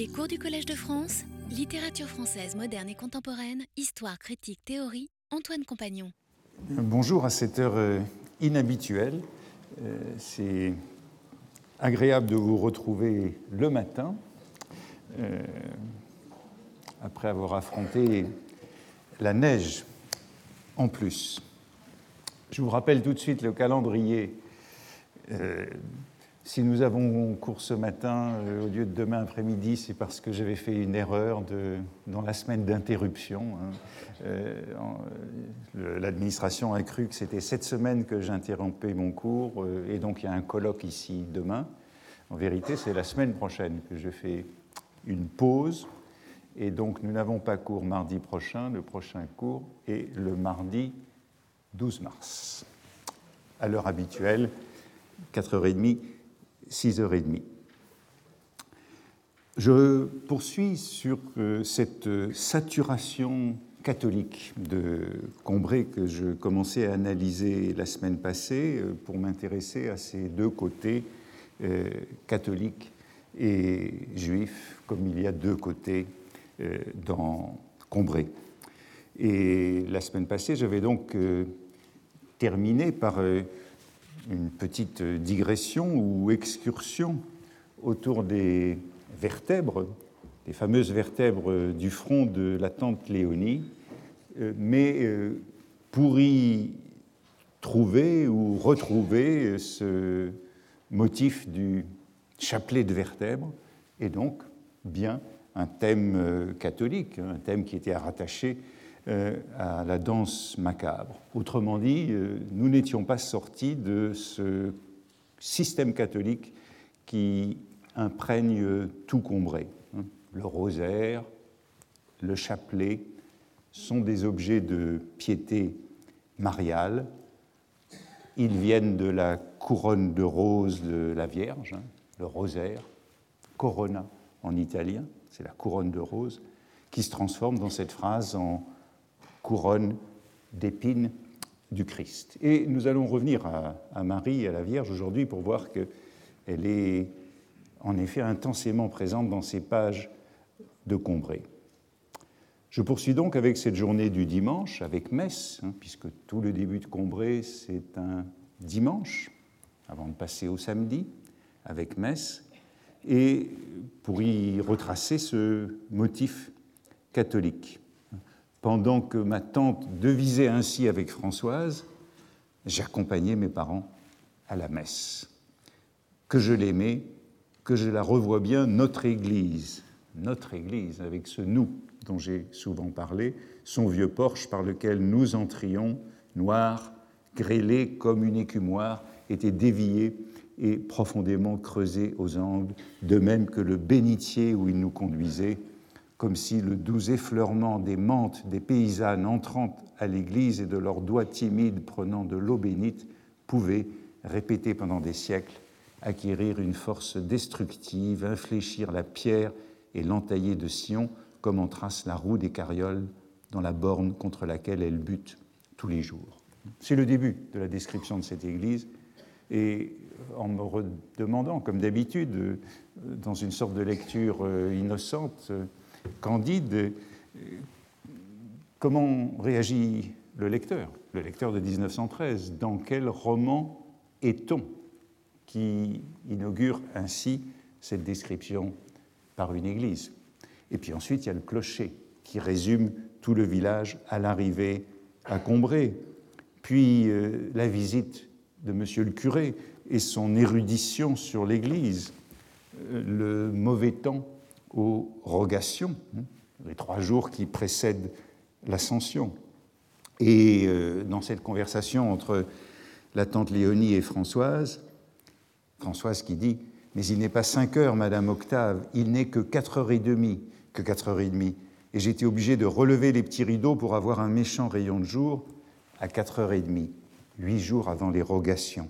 Les cours du Collège de France, littérature française moderne et contemporaine, histoire, critique, théorie, Antoine Compagnon. Bonjour à cette heure euh, inhabituelle. Euh, c'est agréable de vous retrouver le matin, euh, après avoir affronté la neige en plus. Je vous rappelle tout de suite le calendrier si nous avons cours ce matin euh, au lieu de demain après-midi, c'est parce que j'avais fait une erreur dans la semaine d'interruption. Hein. Euh, l'administration a cru que c'était cette semaine que j'interrompais mon cours, euh, et donc il y a un colloque ici demain. En vérité, c'est la semaine prochaine que je fais une pause, et donc nous n'avons pas cours mardi prochain. Le prochain cours est le mardi 12 mars, à l'heure habituelle, 4h30 6h30. Je poursuis sur euh, cette saturation catholique de Combray que je commençais à analyser la semaine passée euh, pour m'intéresser à ces deux côtés, euh, catholiques et juifs, comme il y a deux côtés dans Combray. Et la semaine passée, j'avais donc terminé par une petite digression ou excursion autour des vertèbres, des fameuses vertèbres du front de la tante Léonie, euh, mais euh, pour y trouver ou retrouver ce motif du chapelet de vertèbres, et donc bien un thème euh, catholique, un thème qui était euh, à la danse macabre. Autrement dit, euh, nous n'étions pas sortis de ce système catholique qui imprègne tout Combray. Hein. Le rosaire, le chapelet sont des objets de piété mariale. Ils viennent de la couronne de rose de la Vierge, hein, le rosaire, corona en italien, c'est la couronne de rose, qui se transforme dans cette phrase en couronne d'épines du Christ. Et nous allons revenir à, Marie, à la Vierge aujourd'hui, pour voir qu'elle est en effet intensément présente dans ces pages de Combray. Je poursuis donc avec cette journée du dimanche, avec messe, hein, puisque tout le début de Combray, c'est un dimanche, avant de passer au samedi, avec messe, et pour y retracer ce motif catholique. Pendant que ma tante devisait ainsi avec Françoise, j'accompagnais mes parents à la messe. Que je l'aimais, que je la revois bien, notre Église, notre Église, avec ce nous dont j'ai souvent parlé, son vieux porche par lequel nous entrions, noir, grêlé comme une écumoire, était dévié et profondément creusé aux angles, de même que le bénitier où il nous conduisait comme si le doux effleurement des mantes des paysannes entrant à l'église et de leurs doigts timides prenant de l'eau bénite pouvait, répété pendant des siècles, acquérir une force destructive, infléchir la pierre et l'entailler de Sion, comme on trace la roue des carrioles dans la borne contre laquelle elle bute tous les jours. C'est le début de la description de cette église, et en me demandant, comme d'habitude, dans une sorte de lecture euh, innocente, Candide, euh, comment réagit le lecteur, le lecteur de 1913 Dans quel roman est-on qui inaugure ainsi cette description par une église? Et puis ensuite, il y a le clocher qui résume tout le village à l'arrivée à Combray, puis euh, la visite de monsieur le curé et son érudition sur l'église, euh, le mauvais temps aux rogations, hein, les trois jours qui précèdent l'ascension. Et euh, dans cette conversation entre la tante Léonie et Françoise, Françoise qui dit Mais il n'est pas cinq heures, Madame Octave, il n'est que quatre heures et demie, que quatre heures et demie. Et j'étais obligé de relever les petits rideaux pour avoir un méchant rayon de jour à quatre heures et demie, huit jours avant les rogations.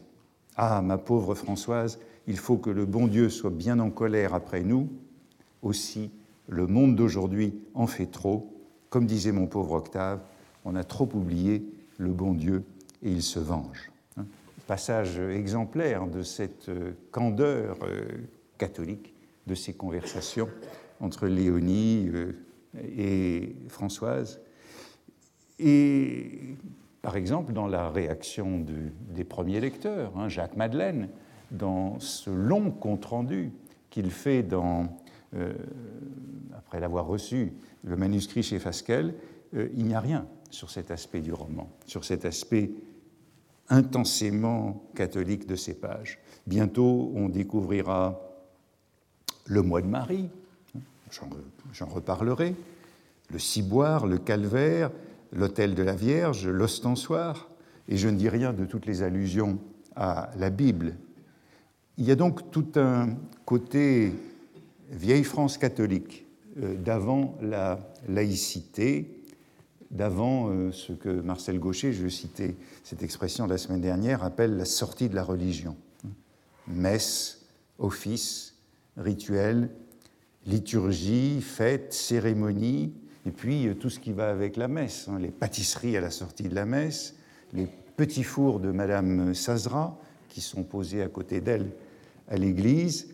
Ah, ma pauvre Françoise, il faut que le bon Dieu soit bien en colère après nous, aussi, le monde d'aujourd'hui en fait trop. Comme disait mon pauvre Octave, on a trop oublié le bon Dieu et il se venge. Hein. Passage exemplaire de cette euh, candeur euh, catholique, de ces conversations entre Léonie et Françoise. Et par exemple, dans la réaction des premiers lecteurs, hein, Jacques Madeleine, dans ce long compte-rendu qu'il fait dans, euh, après l'avoir reçu le manuscrit chez Fasquelle, euh, il n'y a rien sur cet aspect du roman, sur cet aspect intensément catholique de ces pages. Bientôt, on découvrira le mois de Marie, j'en reparlerai, le ciboire, le calvaire, l'autel de la Vierge, l'ostensoir, et je ne dis rien de toutes les allusions à la Bible. Il y a donc tout un côté vieille France catholique euh, d'avant la laïcité, d'avant euh, ce que Marcel Gaucher, je citais cette expression la semaine dernière, appelle la sortie de la religion. Messe, office, rituel, liturgie, fête, cérémonie, et puis euh, tout ce qui va avec la messe, hein, les pâtisseries à la sortie de la messe, les petits fours de Madame Sazra qui sont posés à côté d'elle à l'église,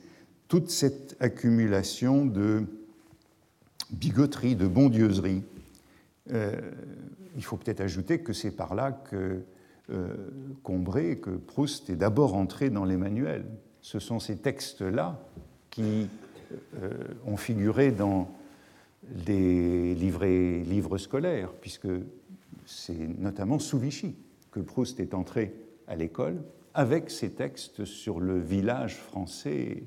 toute cette accumulation de bigoterie, de bondieuserie. Euh, il faut peut-être ajouter que c'est par là que euh, Combray, que Proust est d'abord entré dans les manuels. Ce sont ces textes-là qui ont figuré dans des livres scolaires, puisque c'est notamment sous Vichy que Proust est entré à l'école avec ses textes sur le village français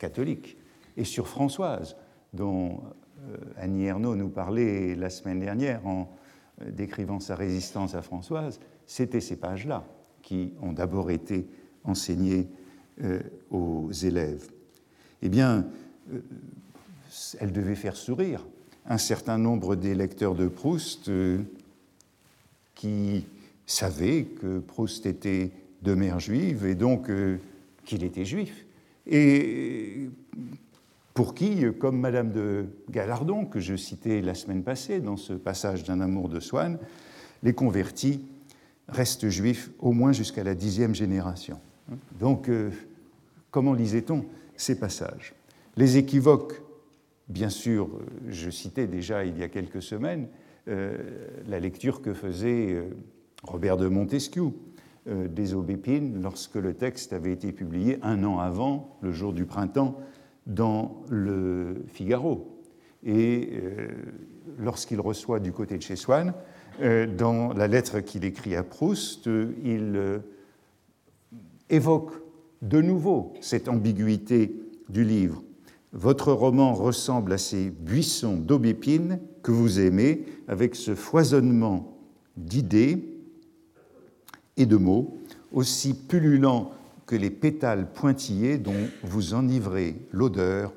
catholique et sur Françoise, dont euh, Annie Ernaux nous parlait la semaine dernière en euh, décrivant sa résistance à Françoise. C'était ces pages-là qui ont d'abord été enseignées euh, aux élèves. Eh bien, elle devait faire sourire un certain nombre des lecteurs de Proust qui savaient que Proust était de mère juive et donc qu'il était juif. Et pour qui, comme Madame de Gallardon, que je citais la semaine passée dans ce passage d'un amour de Swann, les convertis restent juifs au moins jusqu'à la dixième génération. Donc, euh, comment lisait-on ces passages? Les équivoques Bien sûr, je citais déjà il y a quelques semaines euh, la lecture que faisait euh, Robert de Montesquieu euh, des Aubépines lorsque le texte avait été publié un an avant, le jour du printemps, dans le Figaro. Et lorsqu'il reçoit du côté de chez Swann, dans la lettre qu'il écrit à Proust, il évoque de nouveau cette ambiguïté du livre votre roman ressemble à ces buissons d'aubépines que vous aimez, avec ce foisonnement d'idées et de mots, aussi pullulent que les pétales pointillés dont vous enivrez l'odeur,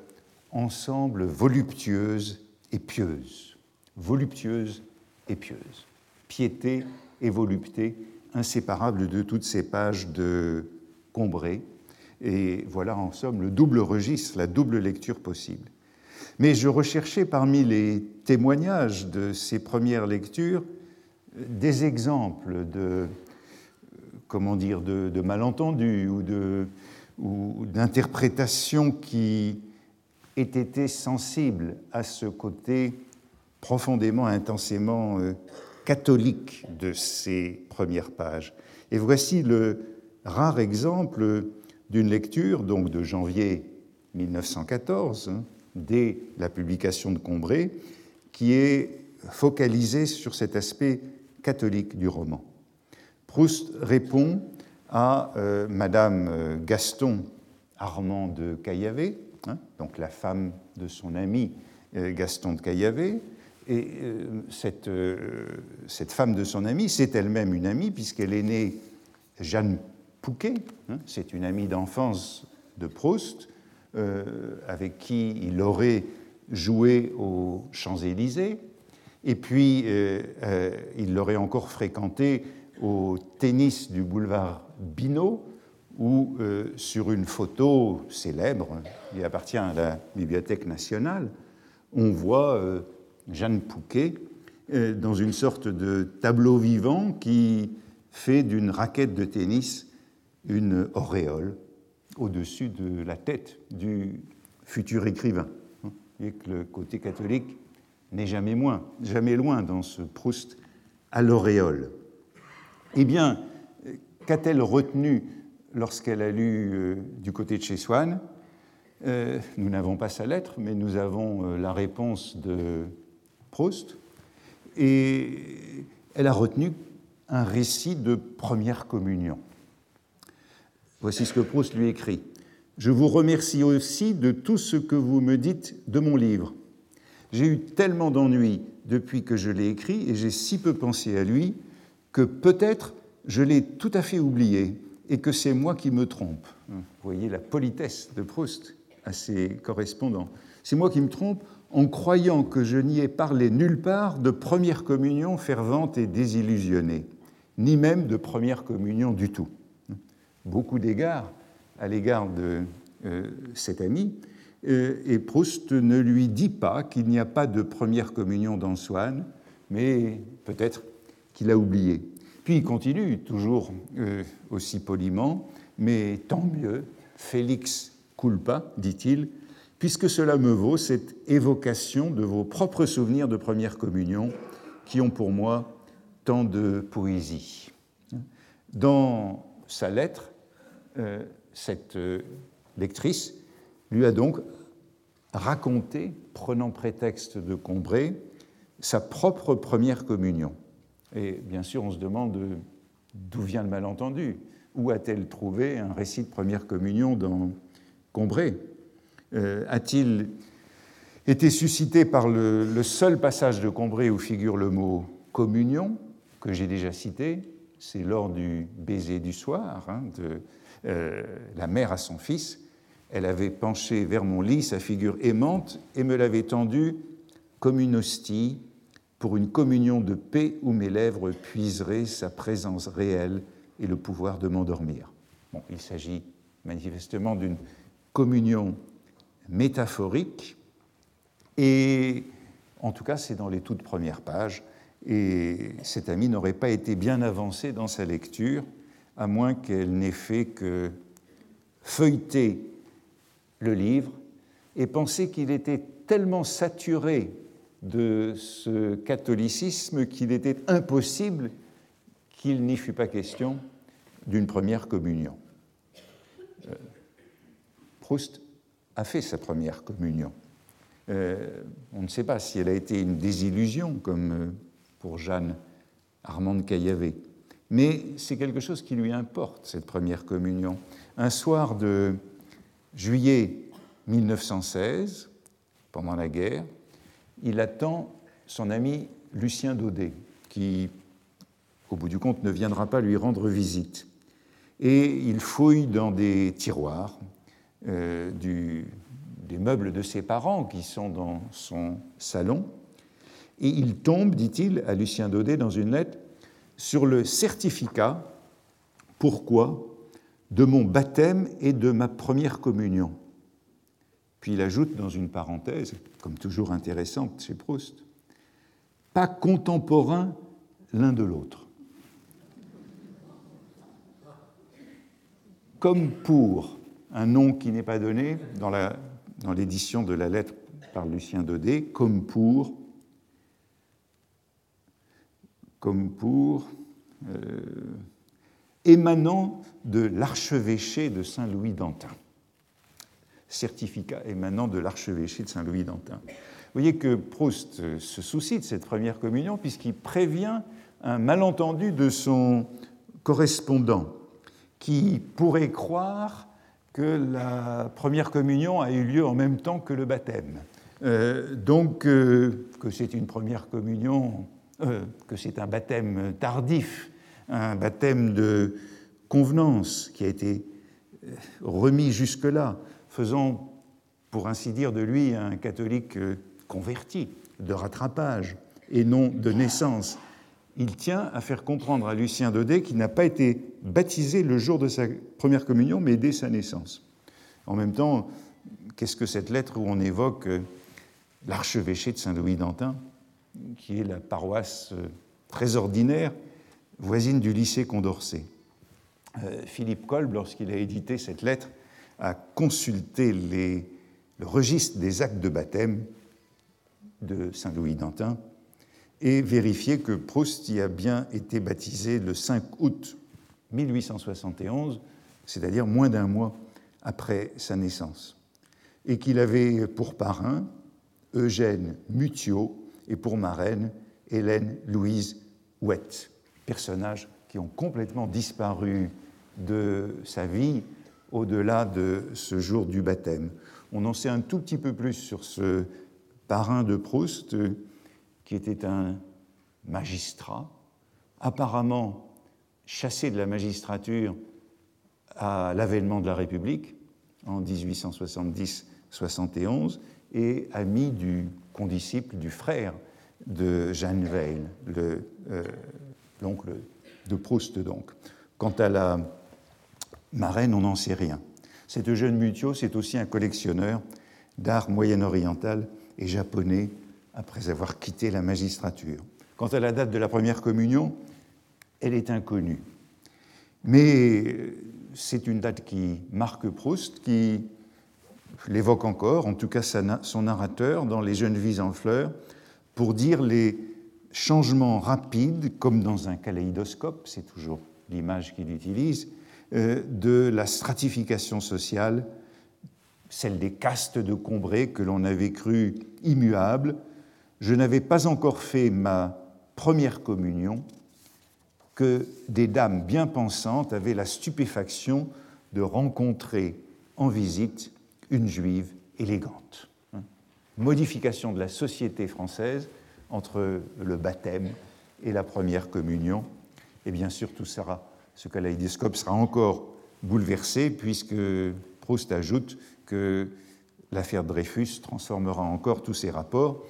ensemble voluptueuse et pieuse. Voluptueuse et pieuse. Piété et volupté, inséparables de toutes ces pages de Combray, et voilà en somme le double registre, la double lecture possible. Mais je recherchais parmi les témoignages de ces premières lectures des exemples de, comment dire, de, malentendus ou, d'interprétations qui aient été sensibles à ce côté profondément, intensément euh, catholique de ces premières pages. Et voici le rare exemple d'une lecture donc de janvier 1914, hein, dès la publication de Combray, qui est focalisée sur cet aspect catholique du roman. Proust répond à euh, Madame euh, Gaston Armand de Caillavet, hein, donc la femme de son ami euh, Gaston de Caillavet, et cette, cette, femme de son ami, c'est elle-même une amie, puisqu'elle est née Jeanne Pouquet, hein, c'est une amie d'enfance de Proust, avec qui il aurait joué aux Champs-Élysées, et puis il l'aurait encore fréquenté au tennis du boulevard Binot, où sur une photo célèbre, qui appartient à la Bibliothèque nationale, on voit Jeanne Pouquet dans une sorte de tableau vivant qui fait d'une raquette de tennis une auréole au-dessus de la tête du futur écrivain. et que le côté catholique n'est jamais, moins, jamais loin dans ce Proust à l'auréole. Eh bien, qu'a-t-elle retenu lorsqu'elle a lu euh, du côté de chez Swann? Euh, Nous n'avons pas sa lettre, mais nous avons euh, la réponse de Proust. Et elle a retenu un récit de première communion. Voici ce que Proust lui écrit. Je vous remercie aussi de tout ce que vous me dites de mon livre. J'ai eu tellement d'ennuis depuis que je l'ai écrit et j'ai si peu pensé à lui que peut-être je l'ai tout à fait oublié et que c'est moi qui me trompe. Vous voyez la politesse de Proust à ses correspondants. C'est moi qui me trompe en croyant que je n'y ai parlé nulle part de première communion fervente et désillusionnée, ni même de première communion du tout. Beaucoup d'égards à l'égard de euh, cet ami, euh, et Proust ne lui dit pas qu'il n'y a pas de première communion dans Swann, mais peut-être qu'il a oublié. Puis il continue, toujours euh, aussi poliment, mais tant mieux, Félix culpa, dit-il, puisque cela me vaut cette évocation de vos propres souvenirs de première communion qui ont pour moi tant de poésie. Dans sa lettre, euh, cette euh, lectrice lui a donc raconté, prenant prétexte de Combray, sa propre première communion. Et bien sûr, on se demande d'où vient le malentendu. Où a-t-elle trouvé un récit de première communion dans Combray? Euh, A-t-il été suscité par le, seul passage de Combray où figure le mot communion, que j'ai déjà cité? C'est lors du baiser du soir hein, de euh, la mère à son fils. Elle avait penché vers mon lit sa figure aimante et me l'avait tendue comme une hostie pour une communion de paix où mes lèvres puiseraient sa présence réelle et le pouvoir de m'endormir. Bon, il s'agit manifestement d'une communion métaphorique, et en tout cas c'est dans les toutes premières pages, et cet ami n'aurait pas été bien avancé dans sa lecture, à moins qu'elle n'ait fait que feuilleter le livre et penser qu'il était tellement saturé de ce catholicisme qu'il était impossible qu'il n'y fût pas question d'une première communion. Euh, Proust a fait sa première communion. Euh, on ne sait pas si elle a été une désillusion, comme euh, pour Jeanne Armande Caillavet, mais c'est quelque chose qui lui importe, cette première communion. Un soir de juillet 1916, pendant la guerre, il attend son ami Lucien Daudet, qui, au bout du compte, ne viendra pas lui rendre visite. Et il fouille dans des tiroirs euh, des meubles de ses parents qui sont dans son salon, et il tombe, dit-il à Lucien Daudet dans une lettre, sur le certificat, pourquoi, de mon baptême et de ma première communion. Puis il ajoute dans une parenthèse, comme toujours intéressante chez Proust, pas contemporains l'un de l'autre. Comme pour un nom qui n'est pas donné dans l'édition de la lettre par Lucien Daudet, comme pour, comme pour euh, émanant de l'archevêché de Saint-Louis d'Antin certificat émanant de l'archevêché de Saint-Louis d'Antin. Vous voyez que Proust se soucie de cette première communion puisqu'il prévient un malentendu de son correspondant qui pourrait croire que la première communion a eu lieu en même temps que le baptême. Euh, donc euh, que c'est une première communion, euh, que c'est un baptême tardif, un baptême de convenance qui a été remis jusque-là faisant, pour ainsi dire, de lui un catholique euh, converti, de rattrapage et non de naissance. Il tient à faire comprendre à Lucien Daudet qu'il n'a pas été baptisé le jour de sa première communion, mais dès sa naissance. En même temps, qu'est-ce que cette lettre où on évoque euh, l'archevêché de Saint-Louis d'Antin, qui est la paroisse euh, très ordinaire, voisine du lycée Condorcet? Philippe Kolb, lorsqu'il a édité cette lettre, a consulté les le registre des actes de baptême de Saint-Louis d'Antin et vérifier que Proust y a bien été baptisé le 5 août 1871, c'est-à-dire moins d'un mois après sa naissance, et qu'il avait pour parrain Eugène Mutiot et pour marraine Hélène Louise Ouette, personnages qui ont complètement disparu de sa vie au-delà de ce jour du baptême. On en sait un tout petit peu plus sur ce parrain de Proust, qui était un magistrat, apparemment chassé de la magistrature à l'avènement de la République en 1870-71 et ami du condisciple du frère de Jeanne Weil, euh, l'oncle de Proust donc. Quant à la marraine, on n'en sait rien. Cette jeune Mutio, c'est aussi un collectionneur d'art moyen-oriental et japonais après avoir quitté la magistrature. Quant à la date de la première communion, elle est inconnue. Mais c'est une date qui marque Proust, qui l'évoque encore, en tout cas son narrateur, dans Les jeunes vies en fleurs, pour dire les changements rapides, comme dans un kaléidoscope, c'est toujours l'image qu'il utilise, de la stratification sociale, celle des castes de Combray que l'on avait cru immuables. Je n'avais pas encore fait ma première communion que des dames bien pensantes avaient la stupéfaction de rencontrer en visite une juive élégante. Modification de la société française entre le baptême et la première communion. Et bien sûr, tout sera ce kaléidoscope sera encore bouleversé puisque Proust ajoute que l'affaire Dreyfus transformera encore tous ces rapports.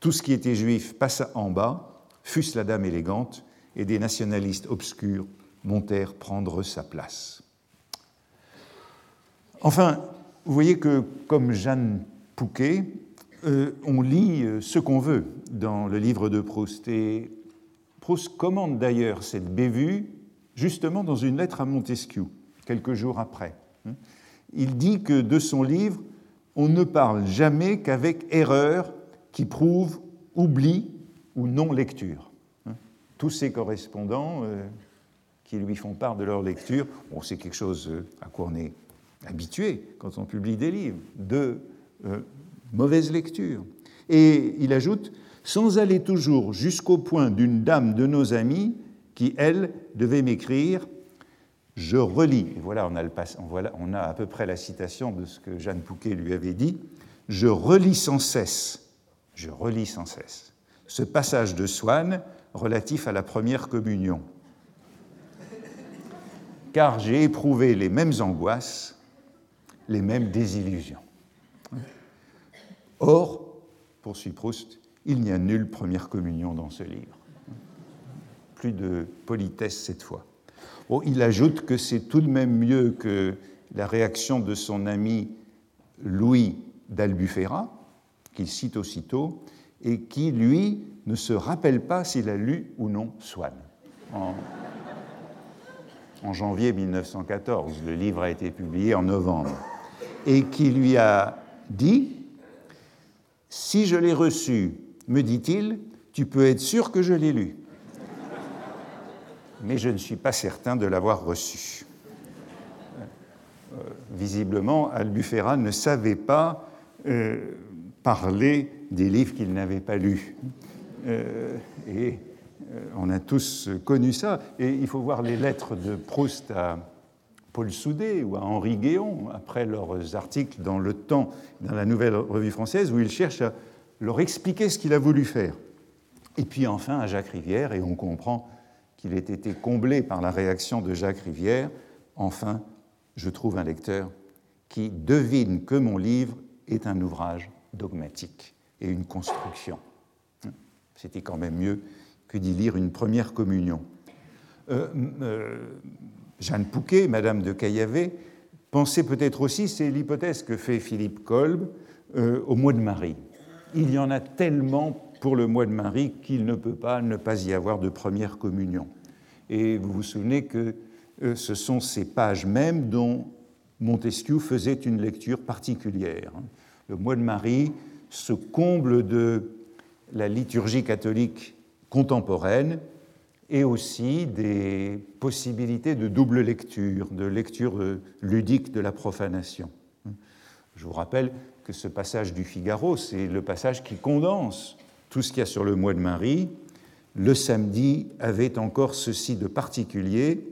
Tout ce qui était juif passa en bas, fût-ce la dame élégante, et des nationalistes obscurs montèrent prendre sa place. Enfin, vous voyez que, comme Jeanne Pouquet, euh, on lit euh, ce qu'on veut dans le livre de Proust. Et Proust commande d'ailleurs cette bévue justement dans une lettre à Montesquieu, quelques jours après. Il dit que de son livre, on ne parle jamais qu'avec erreur qui prouve oubli ou non-lecture. Tous ses correspondants euh, qui lui font part de leur lecture, bon, c'est quelque chose euh, à quoi on est habitué quand on publie des livres, de euh, mauvaise lecture. Et il ajoute, sans aller toujours jusqu'au point d'une dame de nos amis qui, elle, devait m'écrire Je relis. Et voilà on, a à peu près la citation de ce que Jeanne Pouquet lui avait dit Je relis sans cesse, je relis sans cesse ce passage de Swann relatif à la première communion. Car j'ai éprouvé les mêmes angoisses, les mêmes désillusions. Or, poursuit Proust, il n'y a nulle première communion dans ce livre plus de politesse cette fois. il ajoute que c'est tout de même mieux que la réaction de son ami Louis d'Albufera, qu'il cite aussitôt, et qui, lui, ne se rappelle pas s'il a lu ou non Swann. En, janvier 1914, le livre a été publié en novembre, et qui lui a dit Si je l'ai reçu, me dit-il, tu peux être sûr que je l'ai lu mais je ne suis pas certain de l'avoir reçu. Euh, visiblement, Albufera ne savait pas euh, parler des livres qu'il n'avait pas lus. Euh, et on a tous connu ça. Et il faut voir les lettres de Proust à Paul Soudet ou à Henri Guéon, après leurs articles dans Le Temps, dans la Nouvelle Revue française, où il cherche à leur expliquer ce qu'il a voulu faire. Et puis enfin à Jacques Rivière, et on comprend qu'il ait été comblé par la réaction de Jacques Rivière, enfin, je trouve un lecteur qui devine que mon livre est un ouvrage dogmatique et une construction. C'était quand même mieux que d'y lire une première communion. Euh, euh, Jeanne Pouquet, Madame de Caillavet, pensait peut-être aussi, c'est l'hypothèse que fait Philippe Kolb, euh, au mois de Marie. Il y en a tellement pour le mois de Marie qu'il ne peut pas ne pas y avoir de première communion. Et vous vous souvenez que euh, ce sont ces pages mêmes dont Montesquieu faisait une lecture particulière. Le mois de Marie se comble de la liturgie catholique contemporaine et aussi des possibilités de double lecture, de lecture ludique de la profanation. Je vous rappelle que ce passage du Figaro, c'est le passage qui condense tout ce qu'il y a sur le mois de Marie. Le samedi avait encore ceci de particulier,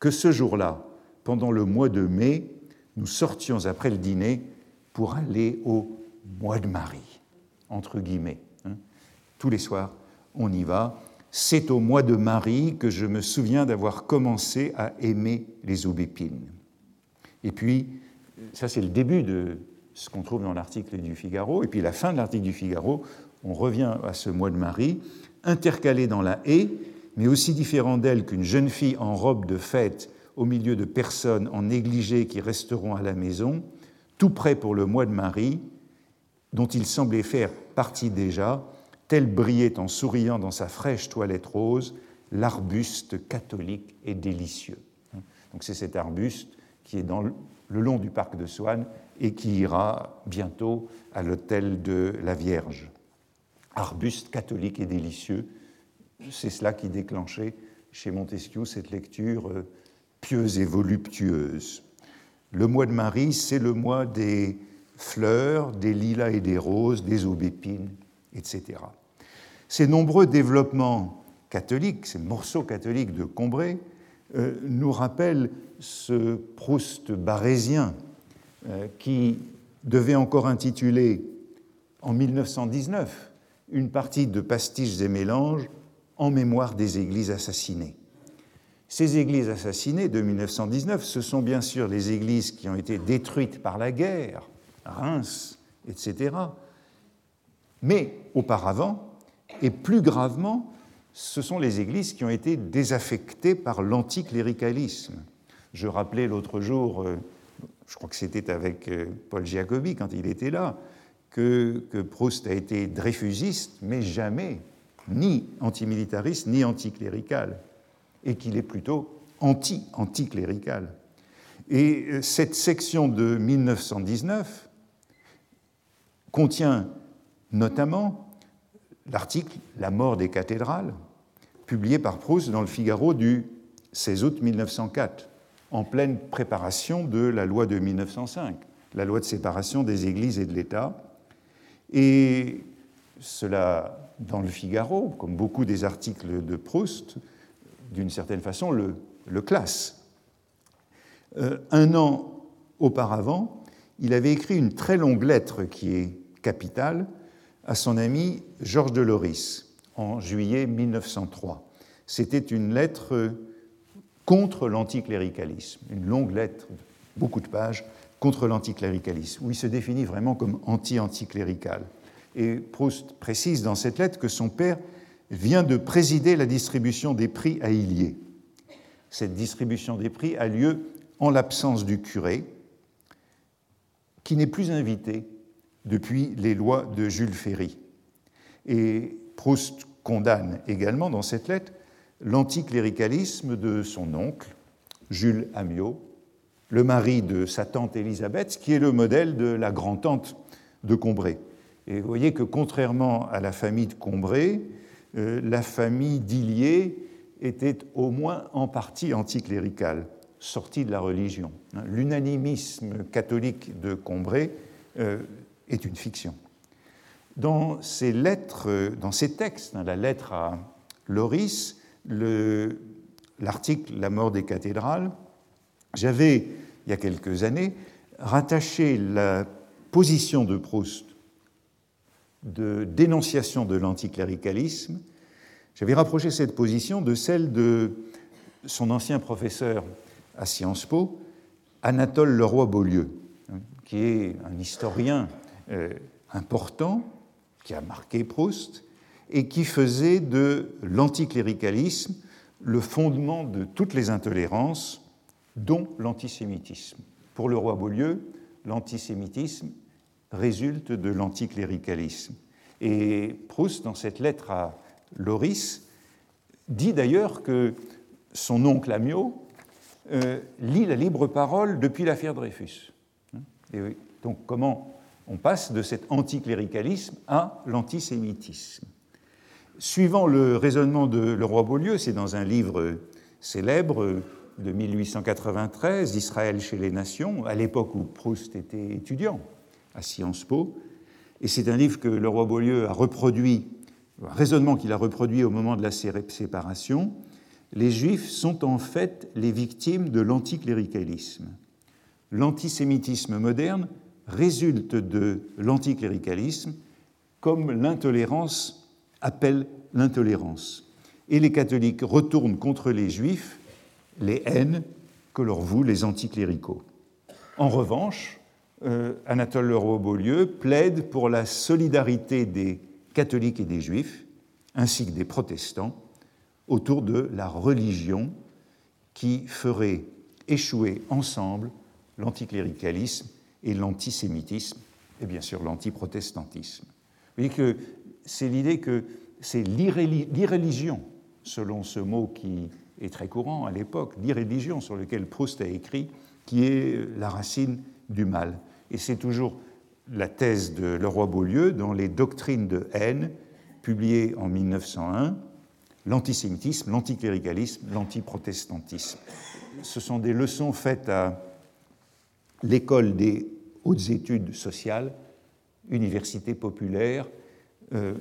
que ce jour-là, pendant le mois de mai, nous sortions après le dîner pour aller au mois de Marie, entre guillemets. Hein. Tous les soirs, on y va. C'est au mois de Marie que je me souviens d'avoir commencé à aimer les aubépines. Et puis, ça c'est le début de ce qu'on trouve dans l'article du Figaro. Et puis la fin de l'article du Figaro, on revient à ce mois de Marie, intercalé dans la haie, mais aussi différent d'elle qu'une jeune fille en robe de fête au milieu de personnes en négligé qui resteront à la maison, tout prêt pour le mois de Marie, dont il semblait faire partie déjà, tel brillait en souriant dans sa fraîche toilette rose l'arbuste catholique et délicieux. Donc c'est cet arbuste qui est dans le long du parc de Swann et qui ira bientôt à l'hôtel de la Vierge. Arbuste catholique et délicieux, c'est cela qui déclenchait chez Montesquieu cette lecture euh, pieuse et voluptueuse. Le mois de Marie, c'est le mois des fleurs, des lilas et des roses, des aubépines, etc. Ces nombreux développements catholiques, ces morceaux catholiques de Combray, euh, nous rappellent ce Proust barésien qui devait encore intituler en 1919 une partie de Pastiches et mélanges en mémoire des églises assassinées. Ces églises assassinées de 1919, ce sont bien sûr les églises qui ont été détruites par la guerre, Reims, etc. Mais auparavant, et plus gravement, ce sont les églises qui ont été désaffectées par l'anticléricalisme. Je rappelais l'autre jour, euh, je crois que c'était avec euh, Paul Giacobi quand il était là, que, Proust a été dreyfusiste, mais jamais ni antimilitariste ni anticlérical, et qu'il est plutôt anti-anticlérical. Et euh, cette section de 1919 contient notamment l'article La mort des cathédrales, publié par Proust dans le Figaro du 16 août 1904, en pleine préparation de la loi de 1905, la loi de séparation des églises et de l'État. Et cela, dans le Figaro, comme beaucoup des articles de Proust, d'une certaine façon, le, classe. Euh, un an auparavant, il avait écrit une très longue lettre qui est capitale à son ami Georges de Loris en juillet 1903. C'était une lettre contre l'anticléricalisme, une longue lettre, beaucoup de pages, contre l'anticléricalisme, où il se définit vraiment comme anti-anticlérical. Et Proust précise dans cette lettre que son père vient de présider la distribution des prix à Illier. Cette distribution des prix a lieu en l'absence du curé, qui n'est plus invité depuis les lois de Jules Ferry. Et Proust condamne également dans cette lettre l'anticléricalisme de son oncle, Jules Amiot, le mari de sa tante Élisabeth, qui est le modèle de la grand-tante de Combray. Et vous voyez que contrairement à la famille de Combray, euh, la famille d'Illier était au moins en partie anticléricale, sortie de la religion. L'unanimisme catholique de Combray euh, est une fiction. Dans ces lettres, dans ces textes, dans la lettre à Loris, l'article La mort des cathédrales, j'avais, il y a quelques années, rattaché la position de Proust de dénonciation de l'anticléricalisme, j'avais rapproché cette position de celle de son ancien professeur à Sciences Po, Anatole Leroy-Beaulieu, qui est un historien euh, important qui a marqué Proust et qui faisait de l'anticléricalisme le fondement de toutes les intolérances, dont l'antisémitisme. Pour le roi Beaulieu, l'antisémitisme résulte de l'anticléricalisme. Et Proust, dans cette lettre à Loris, dit d'ailleurs que son oncle Amiot euh, lit la libre parole depuis l'affaire Dreyfus. Donc comment on passe de cet anticléricalisme à l'antisémitisme? Suivant le raisonnement de Leroy-Beaulieu, c'est dans un livre célèbre de 1893, d'Israël chez les nations, à l'époque où Proust était étudiant à Sciences Po, et c'est un livre que Leroy-Beaulieu a reproduit, un raisonnement qu'il a reproduit au moment de la séparation, les Juifs sont en fait les victimes de l'anticléricalisme. L'antisémitisme moderne résulte de l'anticléricalisme comme l'intolérance appelle l'intolérance. Et les catholiques retournent contre les juifs les haines que leur vouent les anticléricaux. En revanche, euh, Anatole Leroy-Beaulieu plaide pour la solidarité des catholiques et des juifs, ainsi que des protestants, autour de la religion qui ferait échouer ensemble l'anticléricalisme et l'antisémitisme, et bien sûr l'antiprotestantisme. Vous voyez que c'est l'idée que c'est l'irréligion, selon ce mot qui est très courant à l'époque, l'irréligion sur lequel Proust a écrit, qui est la racine du mal. Et c'est toujours la thèse de Leroy-Beaulieu dans les Doctrines de haine, publiées en 1901, l'antisémitisme, l'anticléricalisme, l'antiprotestantisme. Ce sont des leçons faites à l'école des hautes études sociales, université populaire euh,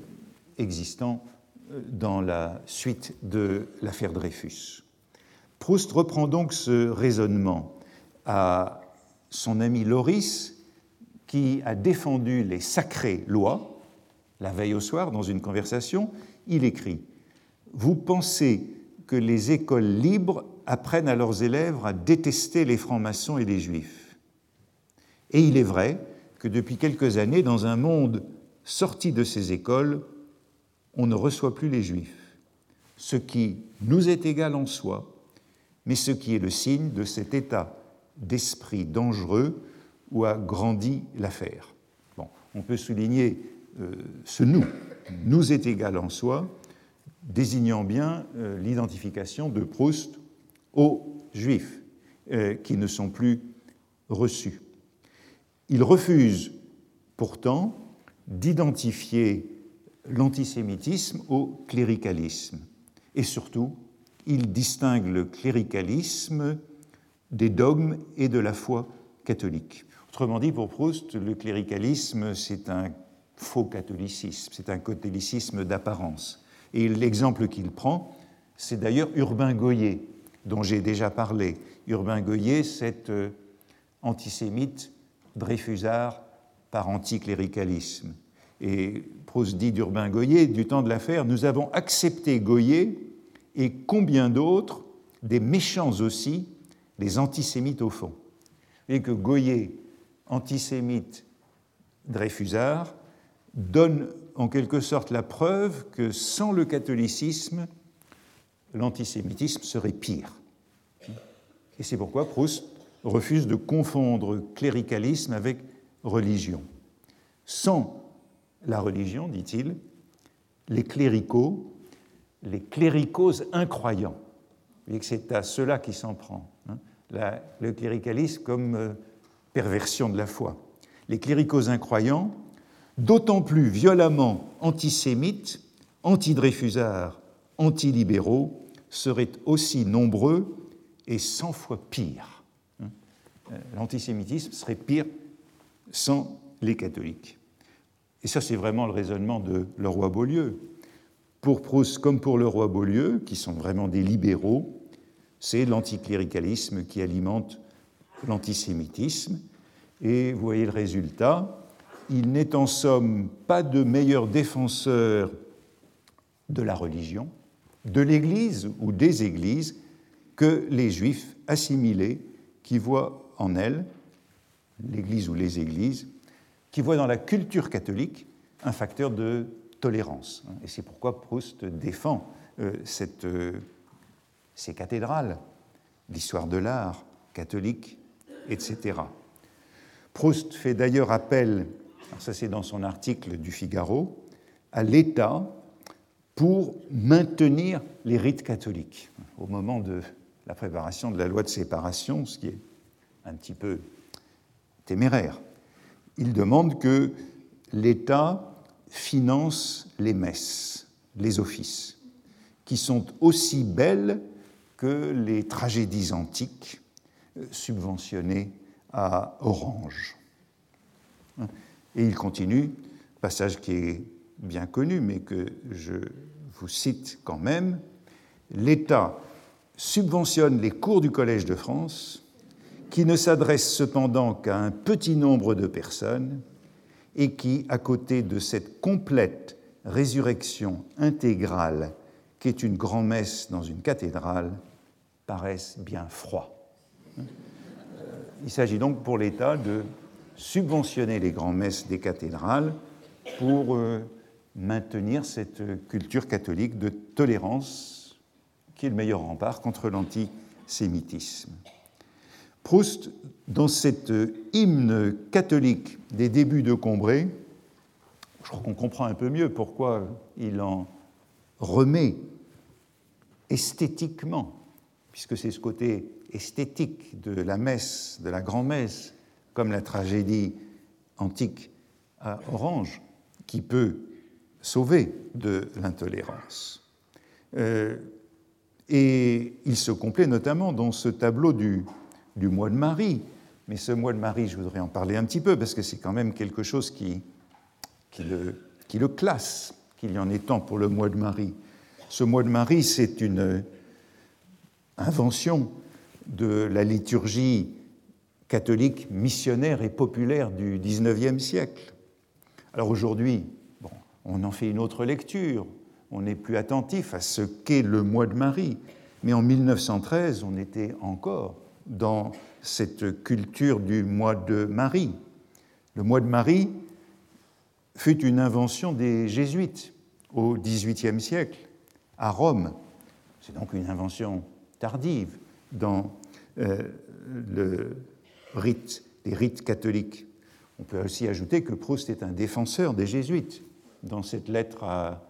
existant euh, dans la suite de l'affaire Dreyfus. Proust reprend donc ce raisonnement à son ami Loris, qui a défendu les sacrées lois, la veille au soir, dans une conversation, il écrit Vous pensez que les écoles libres apprennent à leurs élèves à détester les francs-maçons et les juifs et il est vrai que depuis quelques années, dans un monde sorti de ces écoles, on ne reçoit plus les juifs, ce qui nous est égal en soi, mais ce qui est le signe de cet état d'esprit dangereux où a grandi l'affaire. On peut souligner euh, ce nous, nous est égal en soi, désignant bien euh, l'identification de Proust aux juifs euh, qui ne sont plus reçus. Il refuse pourtant d'identifier l'antisémitisme au cléricalisme. Et surtout, il distingue le cléricalisme des dogmes et de la foi catholique. Autrement dit, pour Proust, le cléricalisme, c'est un faux catholicisme, c'est un catholicisme d'apparence. Et l'exemple qu'il prend, c'est d'ailleurs Urbain Goyer, dont j'ai déjà parlé. Urbain Goyer, cet euh, antisémite Dreyfusard par anticléricalisme. Et Proust dit d'Urbain Goyer, du temps de l'affaire, nous avons accepté Goyer et combien d'autres, des méchants aussi, des antisémites au fond. Et que Goyer, antisémite, Dreyfusard, donne en quelque sorte la preuve que sans le catholicisme, l'antisémitisme serait pire. Et c'est pourquoi Proust refuse de confondre cléricalisme avec religion. Sans la religion, dit-il, les cléricaux, les cléricos incroyants, et c'est à cela qui s'en prend, hein, le cléricalisme comme euh, perversion de la foi. Les cléricos incroyants, d'autant plus violemment antisémites, anti-Dreyfusards, anti-libéraux, seraient aussi nombreux et cent fois pires euh, l'antisémitisme serait pire sans les catholiques. Et ça, c'est vraiment le raisonnement de le roi Beaulieu. Pour Proust comme pour le roi Beaulieu, qui sont vraiment des libéraux, c'est l'anticléricalisme qui alimente l'antisémitisme. Et vous voyez le résultat, il n'est en somme pas de meilleur défenseur de la religion, de l'Église ou des Églises, que les Juifs assimilés qui voient en elle, l'Église ou les Églises, qui voient dans la culture catholique un facteur de tolérance. Et c'est pourquoi Proust défend euh, cette, euh, ces cathédrales, l'histoire de l'art catholique, etc. Proust fait d'ailleurs appel, ça c'est dans son article du Figaro, à l'État pour maintenir les rites catholiques au moment de la préparation de la loi de séparation, ce qui est un petit peu il demande que l'État finance les messes, les offices, qui sont aussi belles que les tragédies antiques euh, subventionnées à Orange. Et il continue, passage qui est bien connu, mais que je vous cite quand même, l'État subventionne les cours du Collège de France, qui ne s'adressent cependant qu'à un petit nombre de personnes et qui, à côté de cette complète résurrection intégrale qu'est une grand-messe dans une cathédrale, paraissent bien froids. Il s'agit donc pour l'État de subventionner les grands-messes des cathédrales pour euh, maintenir cette culture catholique de tolérance qui est le meilleur rempart contre l'antisémitisme. Proust, dans cet hymne catholique des débuts de Combray, je crois qu'on comprend un peu mieux pourquoi il en remet esthétiquement, puisque c'est ce côté esthétique de la messe, de la grand-messe, comme la tragédie antique à Orange, qui peut sauver de l'intolérance. Euh, et il se complaît notamment dans ce tableau du, du mois de Marie. Mais ce mois de Marie, je voudrais en parler un petit peu, parce que c'est quand même quelque chose qui, qui, le, qui le classe, qu'il y en ait tant pour le mois de Marie. Ce mois de Marie, c'est une invention de la liturgie catholique missionnaire et populaire du XIXe siècle. Alors aujourd'hui, bon, on en fait une autre lecture, on est plus attentif à ce qu'est le mois de Marie, mais en 1913, on était encore dans cette culture du mois de Marie. Le mois de Marie fut une invention des jésuites au XVIIIe siècle, à Rome. C'est donc une invention tardive dans euh, le rite, les rites catholiques. On peut aussi ajouter que Proust est un défenseur des jésuites dans cette lettre à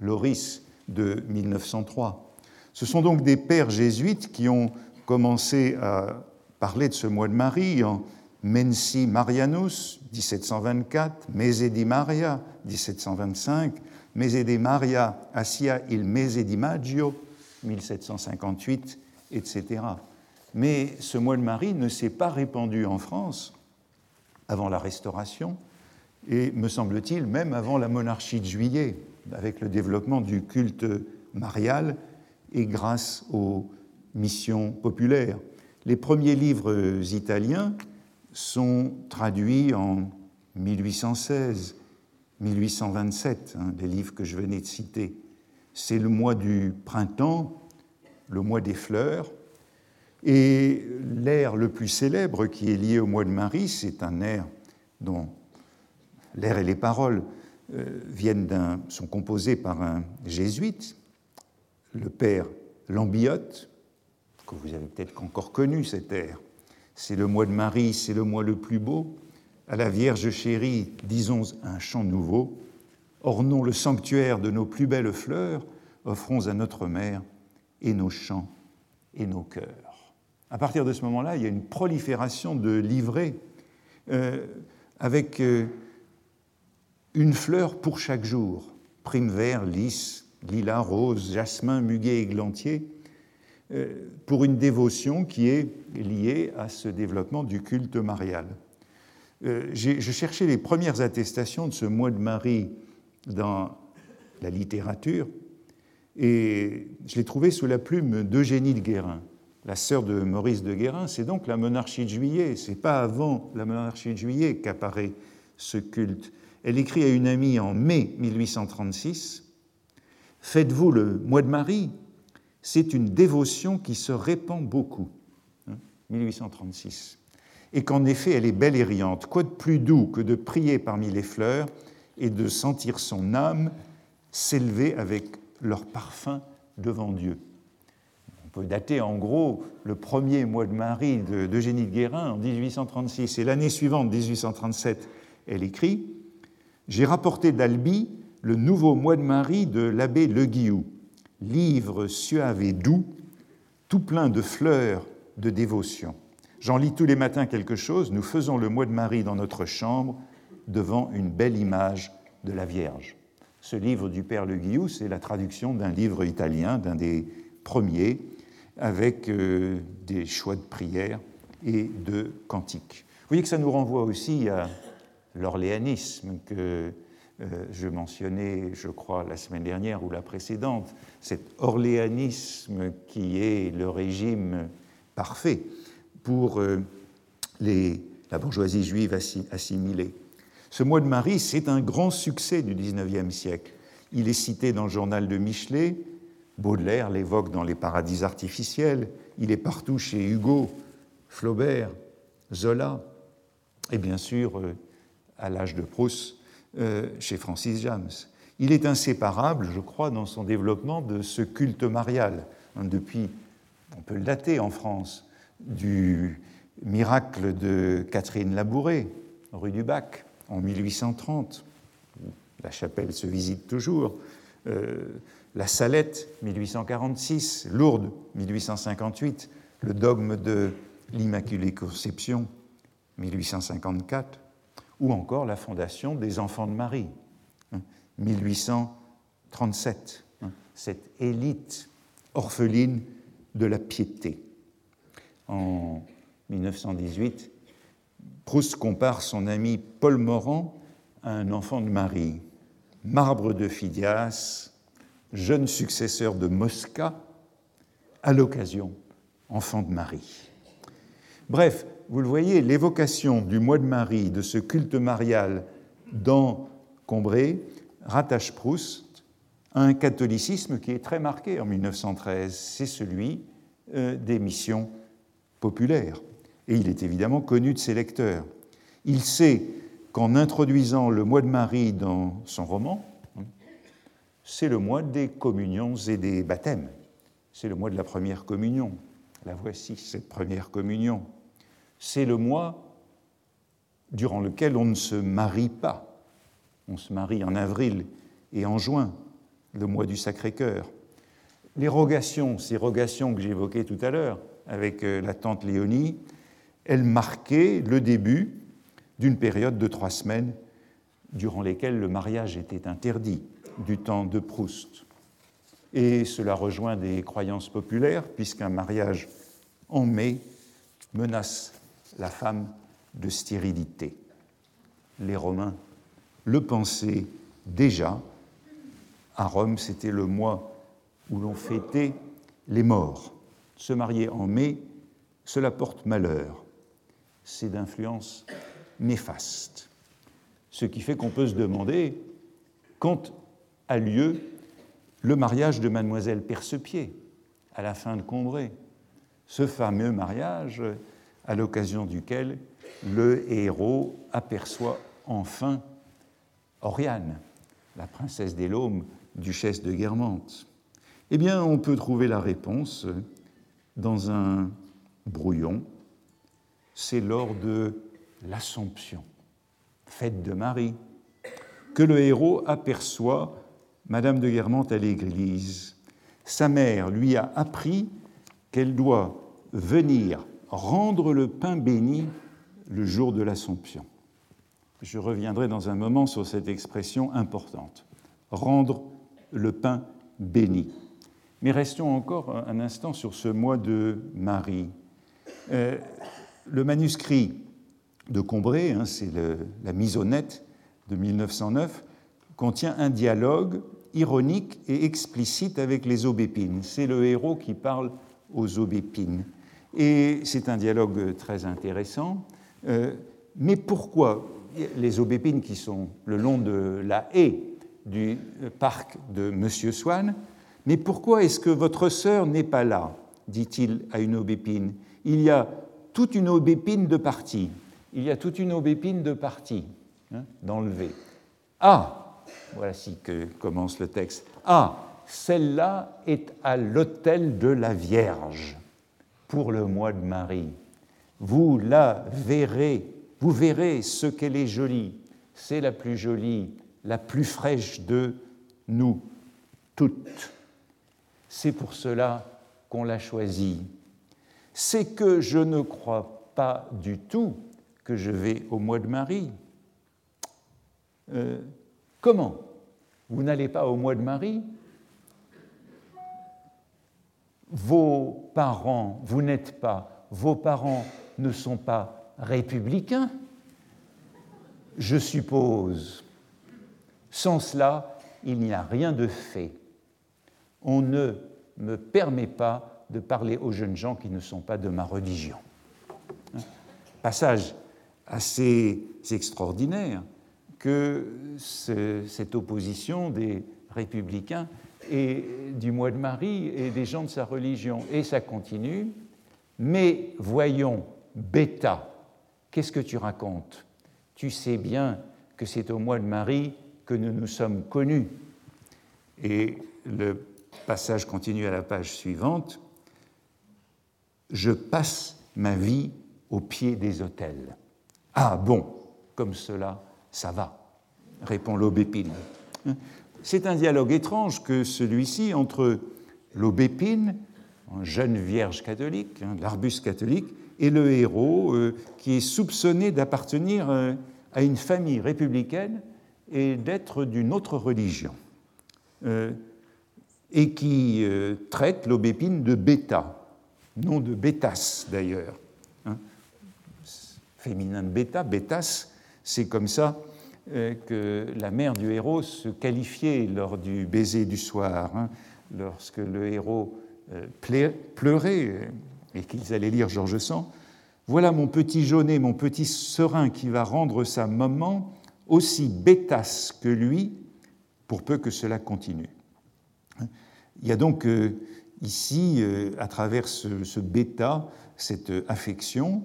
Loris de 1903. Ce sont donc des pères jésuites qui ont commencé à parler de ce mois de Marie en Mensi Marianus, 1724, Mese di Maria, 1725, Mese di Maria Assia il Mese di Maggio, 1758, etc. Mais ce mois de Marie ne s'est pas répandu en France avant la Restauration et, me semble-t-il, même avant la monarchie de Juillet, avec le développement du culte marial et grâce aux mission populaire. Les premiers livres italiens sont traduits en 1816, 1827, hein, livres que je venais de citer. C'est le mois du printemps, le mois des fleurs, et l'air le plus célèbre qui est lié au mois de Marie, c'est un air dont l'air et les paroles euh, viennent d'un, sont composés par un jésuite, le père Vous avez peut-être encore connu cet air. C'est le mois de Marie, c'est le mois le plus beau. À la Vierge chérie, disons un chant nouveau. Ornons le sanctuaire de nos plus belles fleurs, offrons à notre mère et nos chants et nos cœurs. À partir de ce moment-là, il y a une prolifération de livrets euh, avec euh, une fleur pour chaque jour prime vert, lys, lilas, rose, jasmin, muguet, églantier pour une dévotion qui est liée à ce développement du culte marial. Euh, je cherchais les premières attestations de ce mois de Marie dans la littérature et je l'ai trouvé sous la plume d'Eugénie de Guérin, la sœur de Maurice de Guérin. C'est donc la monarchie de Juillet, c'est pas avant la monarchie de Juillet qu'apparaît ce culte. Elle écrit à une amie en mai 1836 Faites-vous le mois de Marie? C'est une dévotion qui se répand beaucoup. 1836. Hein, et qu'en effet, elle est belle et riante. Quoi de plus doux que de prier parmi les fleurs et de sentir son âme s'élever avec leur parfum devant Dieu On peut dater en gros le premier mois de Marie d'Eugénie de, de Guérin en 1836. Et l'année suivante, 1837, elle écrit J'ai rapporté d'Albi le nouveau mois de Marie de l'abbé Le Guillou livre suave et doux, tout plein de fleurs de dévotion. J'en lis tous les matins quelque chose. Nous faisons le mois de Marie dans notre chambre devant une belle image de la Vierge. Ce livre du Père Le Guillou, c'est la traduction d'un livre italien, d'un des premiers, avec euh, des choix de prières et de cantiques. Vous voyez que ça nous renvoie aussi à l'orléanisme que euh, je mentionnais, je crois, la semaine dernière ou la précédente, cet orléanisme qui est le régime parfait pour euh, la bourgeoisie juive assimilée. Ce mois de Marie, c'est un grand succès du XIXe siècle. Il est cité dans le journal de Michelet, Baudelaire l'évoque dans Les paradis artificiels, il est partout chez Hugo, Flaubert, Zola, et bien sûr, euh, à l'âge de Proust, euh, chez Francis James. Il est inséparable, je crois, dans son développement de ce culte marial. Hein, depuis, on peut le dater en France, du miracle de Catherine Labouré, rue du Bac, en 1830. La chapelle se visite toujours. Euh, la Salette, 1846. Lourdes, 1858. Le dogme de l'Immaculée Conception, 1854. Ou encore la fondation des Enfants de Marie, 1837. Hein, cette élite orpheline de la piété en 1918, Proust compare son ami Paul Morand à un enfant de Marie, marbre de Phidias, jeune successeur de Mosca, à l'occasion, enfant de Marie. Bref, vous le voyez, l'évocation du mois de Marie, de ce culte marial dans Combray, rattache Proust à un catholicisme qui est très marqué en 1913, c'est celui euh, des missions populaire, et il est évidemment connu de ses lecteurs. Il sait qu'en introduisant le mois de Marie dans son roman, c'est le mois des communions et des baptêmes. C'est le mois de la première communion. La voici, cette première communion. C'est le mois durant lequel on ne se marie pas. On se marie en avril et en juin, le mois du Sacré-Cœur. Les rogations, ces rogations que j'évoquais tout à l'heure, avec euh, la tante Léonie, elle marquait le début d'une période de trois semaines durant lesquelles le mariage était interdit, du temps de Proust. Et cela rejoint des croyances populaires, puisqu'un mariage en mai menace la femme de stérilité. Les Romains le pensaient déjà. À Rome, c'était le mois où l'on fêtait les morts se marier en mai, cela porte malheur. C'est d'influence néfaste. Ce qui fait qu'on peut se demander quand a lieu le mariage de mademoiselle Percepied à la fin de Combray, ce fameux mariage à l'occasion duquel le héros aperçoit enfin Oriane, la princesse des Laumes, duchesse de Guermantes. Eh bien, on peut trouver la réponse dans un brouillon, c'est lors de l'Assomption, fête de Marie, que le héros aperçoit Madame de Guermantes à l'église. Sa mère lui a appris qu'elle doit venir rendre le pain béni le jour de l'Assomption. Je reviendrai dans un moment sur cette expression importante. Rendre le pain béni. Mais restons encore un instant sur ce mois de Marie. Euh, le manuscrit de Combray, hein, c'est la net de 1909, contient un dialogue ironique et explicite avec les aubépines. C'est le héros qui parle aux aubépines. Et c'est un dialogue très intéressant. Euh, mais pourquoi les aubépines qui sont le long de la haie du parc de Monsieur Swann mais pourquoi est-ce que votre sœur n'est pas là dit-il à une aubépine? Il y a toute une aubépine de partie. Il y a toute une aubépine de partie, hein, d'enlever. Ah, voici que commence le texte. Ah, celle-là est à l'autel de la Vierge pour le mois de Marie. Vous la verrez, vous verrez ce qu'elle est jolie. C'est la plus jolie, la plus fraîche de nous toutes. C'est pour cela qu'on l'a choisi. C'est que je ne crois pas du tout que je vais au mois de Marie. Euh, comment? Vous n'allez pas au mois de Marie? Vos parents, vous n'êtes pas, vos parents ne sont pas républicains Je suppose. Sans cela, il n'y a rien de fait. On ne me permet pas de parler aux jeunes gens qui ne sont pas de ma religion. Passage assez extraordinaire que cette opposition des républicains et du mois de Marie et des gens de sa religion. Et ça continue. Mais voyons, bêta, qu'est-ce que tu racontes? Tu sais bien que c'est au mois de Marie que nous nous sommes connus. Et le passage continue à la page suivante. Je passe ma vie au pied des autels. Ah bon, comme cela, ça va, répond l'aubépine. C'est un dialogue étrange que celui-ci entre l'aubépine, jeune vierge catholique, hein, l'arbuste catholique, et le héros euh, qui est soupçonné d'appartenir euh, à une famille républicaine et d'être d'une autre religion, euh, et qui traite l'aubépine de bêta, nom de bêtas d'ailleurs féminin de bêta, bêtas, c'est comme ça que la mère du héros se qualifiait lors du baiser du soir, hein, lorsque le héros euh, pleurait euh, et qu'ils allaient lire Georges Sand. Voilà mon petit jaunet, mon petit serein qui va rendre sa maman aussi bêtasse que lui, pour peu que cela continue. Il y a donc ici, à travers ce bêta, cette affection,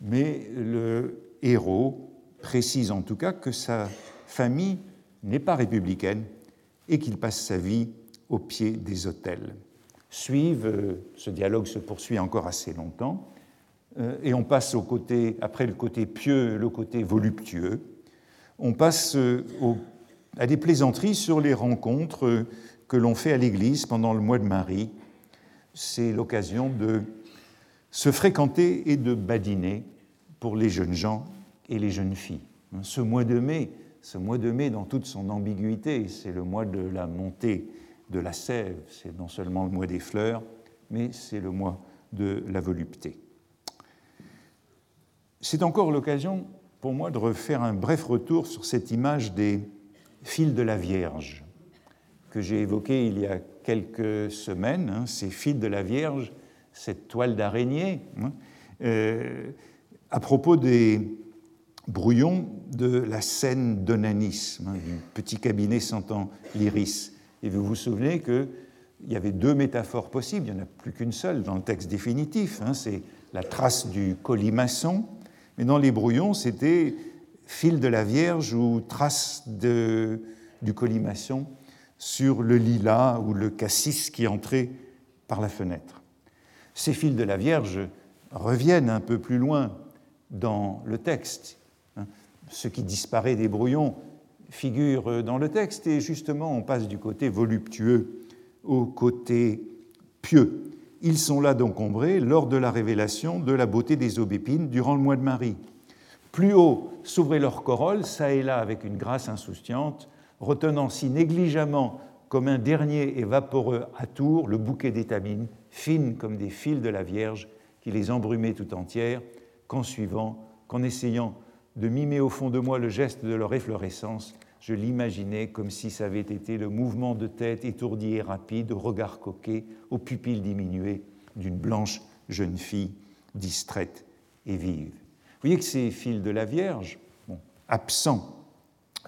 mais le héros précise en tout cas que sa famille n'est pas républicaine et qu'il passe sa vie au pied des autels. Suivent, euh, ce dialogue se poursuit encore assez longtemps, euh, et on passe au côté, après le côté pieux, le côté voluptueux, on passe euh, à des plaisanteries sur les rencontres que l'on fait à l'église pendant le mois de Marie. C'est l'occasion de se fréquenter et de badiner pour les jeunes gens et les jeunes filles. Ce mois de mai, ce mois de mai dans toute son ambiguïté, c'est le mois de la montée de la sève, c'est non seulement le mois des fleurs, mais c'est le mois de la volupté. C'est encore l'occasion pour moi de refaire un bref retour sur cette image des fils de la Vierge que j'ai évoquée il y a quelques semaines, hein, ces fils de la Vierge, cette toile d'araignée. Hein, euh, à propos des brouillons de la scène d'onanisme, hein, du petit cabinet sentant l'iris. Et vous vous souvenez qu'il y avait deux métaphores possibles, il n'y en a plus qu'une seule dans le texte définitif, hein, c'est la trace du colimaçon, mais dans les brouillons, c'était fil de la Vierge ou trace du colimaçon sur le lilas ou le cassis qui entrait par la fenêtre. Ces fils de la Vierge reviennent un peu plus loin dans le texte. Ce qui disparaît des brouillons figure dans le texte et justement on passe du côté voluptueux au côté pieux. Ils sont là d'encombrer lors de la révélation de la beauté des aubépines durant le mois de Marie. Plus haut s'ouvraient leurs corolles, ça et là avec une grâce insouciante, retenant si négligemment comme un dernier et vaporeux atour le bouquet d'étamines, fines comme des fils de la Vierge, qui les embrumait tout entières, qu'en suivant, qu'en essayant de mimer au fond de moi le geste de leur efflorescence, je l'imaginais comme si ça avait été le mouvement de tête étourdi et rapide, au regard coquet, aux pupilles diminuées d'une blanche jeune fille distraite et vive. Vous voyez que ces fils de la Vierge, absents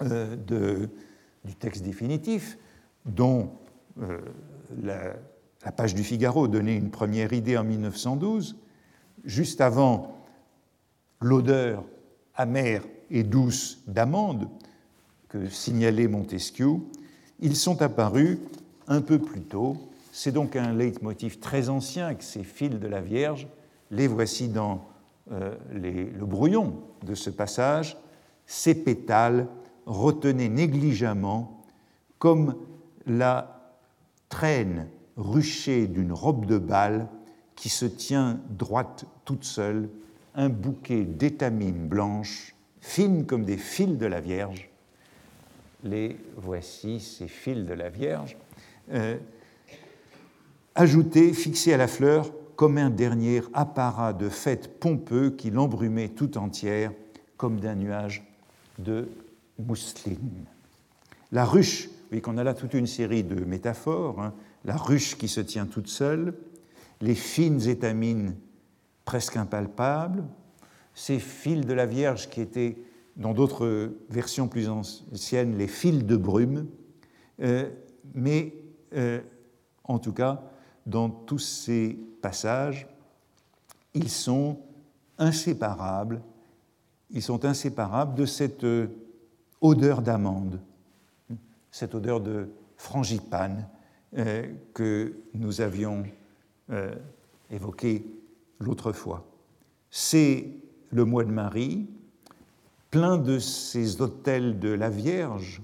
euh, du texte définitif, dont euh, la, la, page du Figaro donnait une première idée en 1912, juste avant l'odeur amère et douce d'amande que signalait Montesquieu, ils sont apparus un peu plus tôt. C'est donc un leitmotiv très ancien avec ces fils de la Vierge. Les voici dans euh, le brouillon de ce passage. Ces pétales retenaient négligemment comme la traîne ruchée d'une robe de bal qui se tient droite toute seule un bouquet d'étamines blanches, fines comme des fils de la Vierge. Les voici, ces fils de la Vierge, euh, ajoutés, fixés à la fleur, comme un dernier apparat de fête pompeux qui l'embrumait tout entière, comme d'un nuage de mousseline. La ruche, voyez qu'on a là toute une série de métaphores, hein. la ruche qui se tient toute seule, les fines étamines presque impalpables, ces fils de la Vierge qui étaient, dans d'autres versions plus anciennes, les fils de brume, euh, mais euh, en tout cas, dans tous ces passages, ils sont inséparables, ils sont inséparables de cette euh, odeur d'amande, cette odeur de frangipane que nous avions évoquée l'autre fois. C'est le mois de Marie, plein de ces hôtels de la Vierge,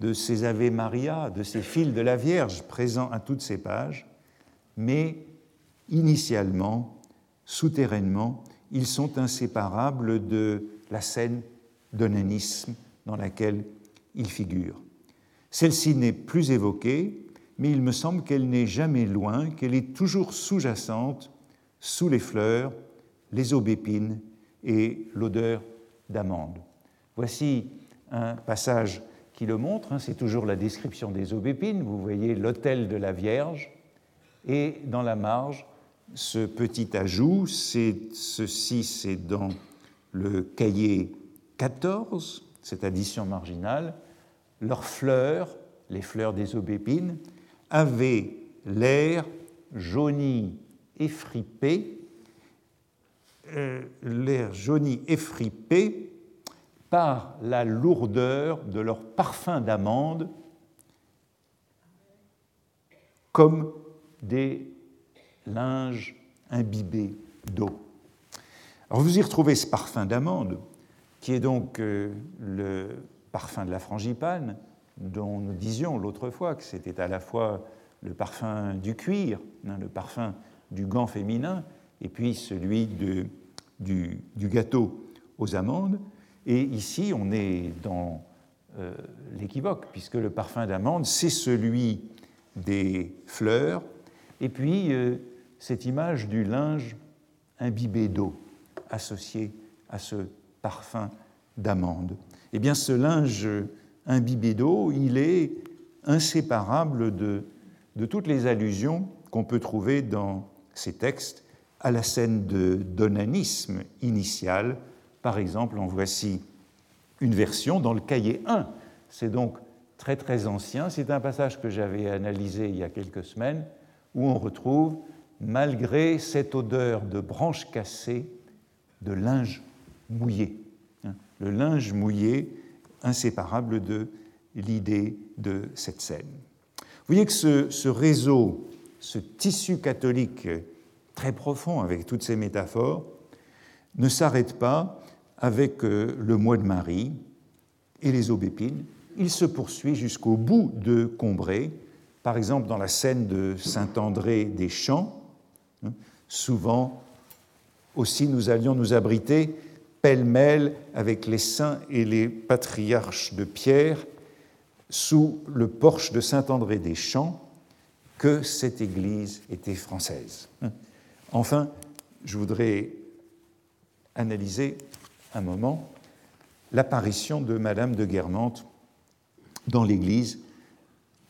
de ces Ave Maria, de ces fils de la Vierge présents à toutes ces pages, mais initialement, souterrainement, ils sont inséparables de la scène d'onanisme dans laquelle ils figurent. Celle-ci n'est plus évoquée, mais il me semble qu'elle n'est jamais loin, qu'elle est toujours sous-jacente sous les fleurs, les aubépines et l'odeur d'amande. Voici un passage qui le montre, hein, c'est toujours la description des aubépines, vous voyez l'autel de la Vierge, et dans la marge, ce petit ajout, c'est ceci, c'est dans le cahier 14, cette addition marginale, leurs fleurs, les fleurs des aubépines, avaient l'air jauni effripé, euh, l'air jauni effripé par la lourdeur de leur parfum d'amande, comme des linges imbibés d'eau. Alors vous y retrouvez ce parfum d'amande, qui est donc euh, le parfum de la frangipane, dont nous disions l'autre fois que c'était à la fois le parfum du cuir, hein, le parfum du gant féminin et puis celui de, du, gâteau aux amandes. Et ici, on est dans euh, l'équivoque, puisque le parfum d'amande, c'est celui des fleurs, et puis euh, cette image du linge imbibé d'eau associé à ce parfum d'amande. Eh bien, ce linge imbibé d'eau, il est inséparable de, de toutes les allusions qu'on peut trouver dans ces textes à la scène de donanisme initial. Par exemple, en voici une version dans le cahier 1. C'est donc très très ancien. C'est un passage que j'avais analysé il y a quelques semaines où on retrouve, malgré cette odeur de branches cassées, de linge mouillé. Hein, le linge mouillé, inséparable de l'idée de cette scène. Vous voyez que ce, ce réseau ce tissu catholique très profond avec toutes ces métaphores ne s'arrête pas avec euh, le mois de Marie et les aubépines. Il se poursuit jusqu'au bout de Combray, par exemple dans la scène de Saint-André des Champs. Hein, souvent aussi nous allions nous abriter pêle-mêle avec les saints et les patriarches de Pierre sous le porche de Saint-André des Champs que cette Église était française. Enfin, je voudrais analyser un moment l'apparition de Madame de Guermantes dans l'Église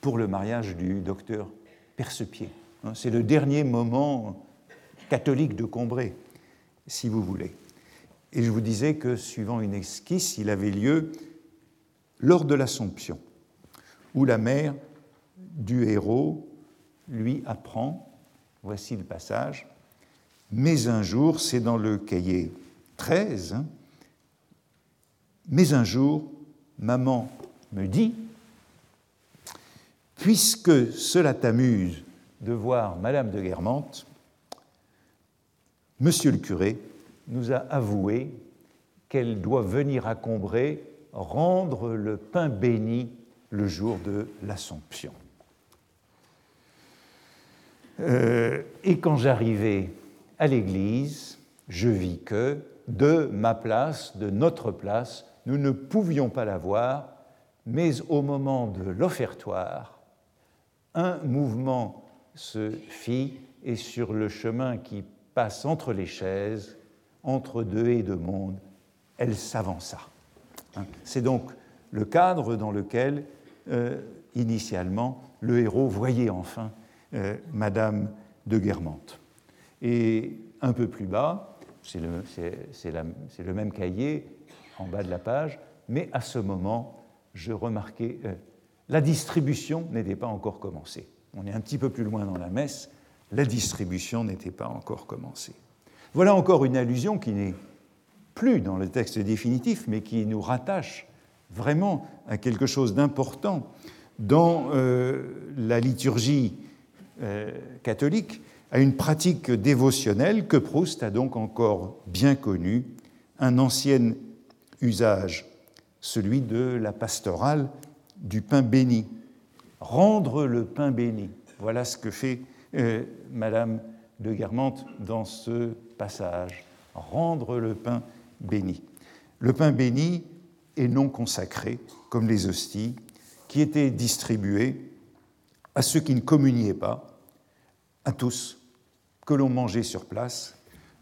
pour le mariage du docteur Percepied. C'est le dernier moment catholique de Combray, si vous voulez. Et je vous disais que, suivant une esquisse, il avait lieu lors de l'Assomption, où la mère du héros lui apprend, voici le passage, mais un jour, c'est dans le cahier 13, hein, mais un jour, maman me dit, puisque cela t'amuse de voir Madame de Guermantes, Monsieur le curé nous a avoué qu'elle doit venir à Combray rendre le pain béni le jour de l'Assomption. Euh, et quand j'arrivais à l'église, je vis que, de ma place, de notre place, nous ne pouvions pas la voir, mais au moment de l'offertoire, un mouvement se fit et sur le chemin qui passe entre les chaises, entre deux haies de monde, elle s'avança. Hein. C'est donc le cadre dans lequel, euh, initialement, le héros voyait enfin euh, Madame de Guermantes. Et un peu plus bas, c'est le, même cahier en bas de la page, mais à ce moment, je remarquais, euh, la distribution n'était pas encore commencée. On est un petit peu plus loin dans la messe, la distribution n'était pas encore commencée. Voilà encore une allusion qui n'est plus dans le texte définitif, mais qui nous rattache vraiment à quelque chose d'important dans euh, la liturgie euh, catholique, à une pratique dévotionnelle que Proust a donc encore bien connue, un ancien usage, celui de la pastorale du pain béni. Rendre le pain béni, voilà ce que fait euh, Madame de Guermantes dans ce passage. Rendre le pain béni. Le pain béni est non consacré, comme les hosties, qui étaient distribuées à ceux qui ne communiaient pas, à tous, que l'on mangeait sur place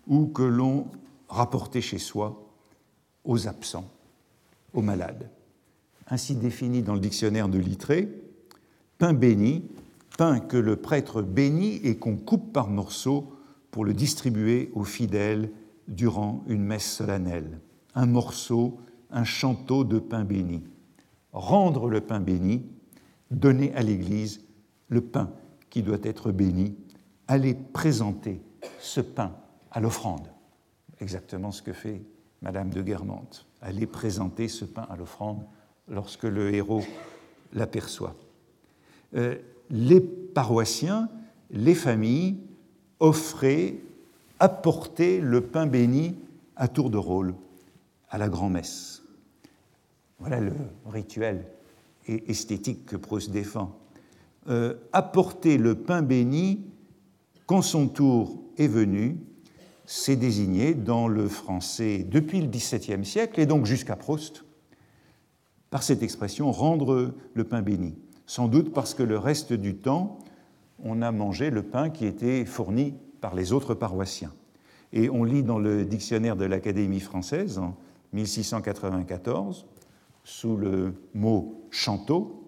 ou que l'on rapportait chez soi aux absents, aux malades. Ainsi défini dans le dictionnaire de Littré, pain béni, pain que le prêtre bénit et qu'on coupe par morceaux pour le distribuer aux fidèles durant une messe solennelle. Un morceau, un chanteau de pain béni. Rendre le pain béni, donner à l'Église le pain qui doit être béni, aller présenter ce pain à l'offrande. Exactement ce que fait Madame de Guermantes. Aller présenter ce pain à l'offrande lorsque le héros l'aperçoit. Euh, les paroissiens, les familles offraient, apportaient le pain béni à tour de rôle à la grand-messe. Voilà le rituel et esthétique que Proust défend. Euh, apporter le pain béni quand son tour est venu, c'est désigné dans le français depuis le XVIIe siècle et donc jusqu'à Proust par cette expression rendre le pain béni sans doute parce que le reste du temps, on a mangé le pain qui était fourni par les autres paroissiens. Et on lit dans le dictionnaire de l'Académie française en 1694, sous le mot chanteau,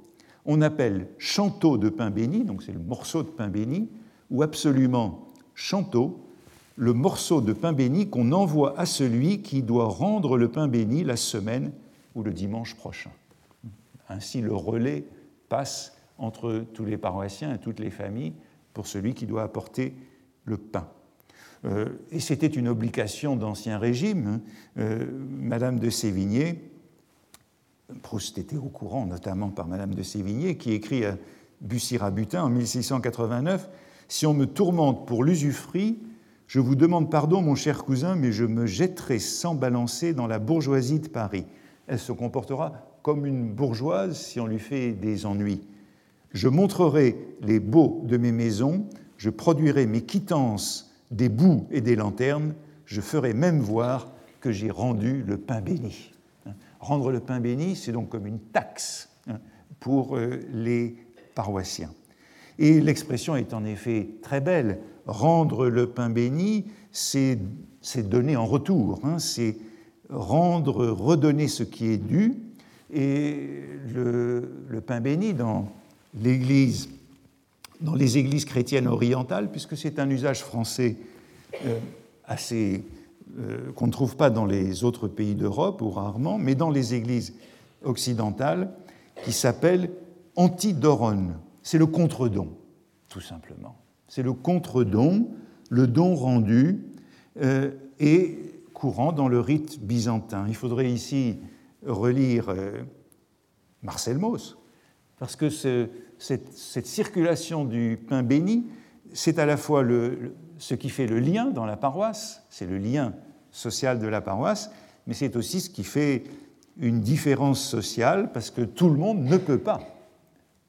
on appelle chanteau de pain béni, donc c'est le morceau de pain béni, ou absolument chanteau, le morceau de pain béni qu'on envoie à celui qui doit rendre le pain béni la semaine ou le dimanche prochain. Ainsi, le relais passe entre tous les paroissiens et toutes les familles pour celui qui doit apporter le pain. Euh, et c'était une obligation d'Ancien Régime. Hein. Euh, Madame de Sévigné, Proust était au courant, notamment par Madame de Sévigné, qui écrit à Bussy-Rabutin en 1689 Si on me tourmente pour l'usufruit, je vous demande pardon, mon cher cousin, mais je me jetterai sans balancer dans la bourgeoisie de Paris. Elle se comportera comme une bourgeoise si on lui fait des ennuis. Je montrerai les beaux de mes maisons, je produirai mes quittances des bouts et des lanternes, je ferai même voir que j'ai rendu le pain béni. Rendre le pain béni, c'est donc comme une taxe hein, pour euh, les paroissiens. Et l'expression est en effet très belle. Rendre le pain béni, c'est donner en retour, hein. c'est rendre, redonner ce qui est dû, et le, pain béni dans l'Église, dans les églises chrétiennes orientales, puisque c'est un usage français euh, assez euh, qu'on ne trouve pas dans les autres pays d'Europe ou rarement, mais dans les églises occidentales, qui s'appelle antidoron. C'est le contre-don, tout simplement. C'est le contre-don, le don rendu, euh, est courant dans le rite byzantin. Il faudrait ici relire euh, Marcel Mauss, parce que cette, circulation du pain béni, c'est à la fois ce qui fait le lien dans la paroisse, c'est le lien social de la paroisse, mais c'est aussi ce qui fait une différence sociale, parce que tout le monde ne peut pas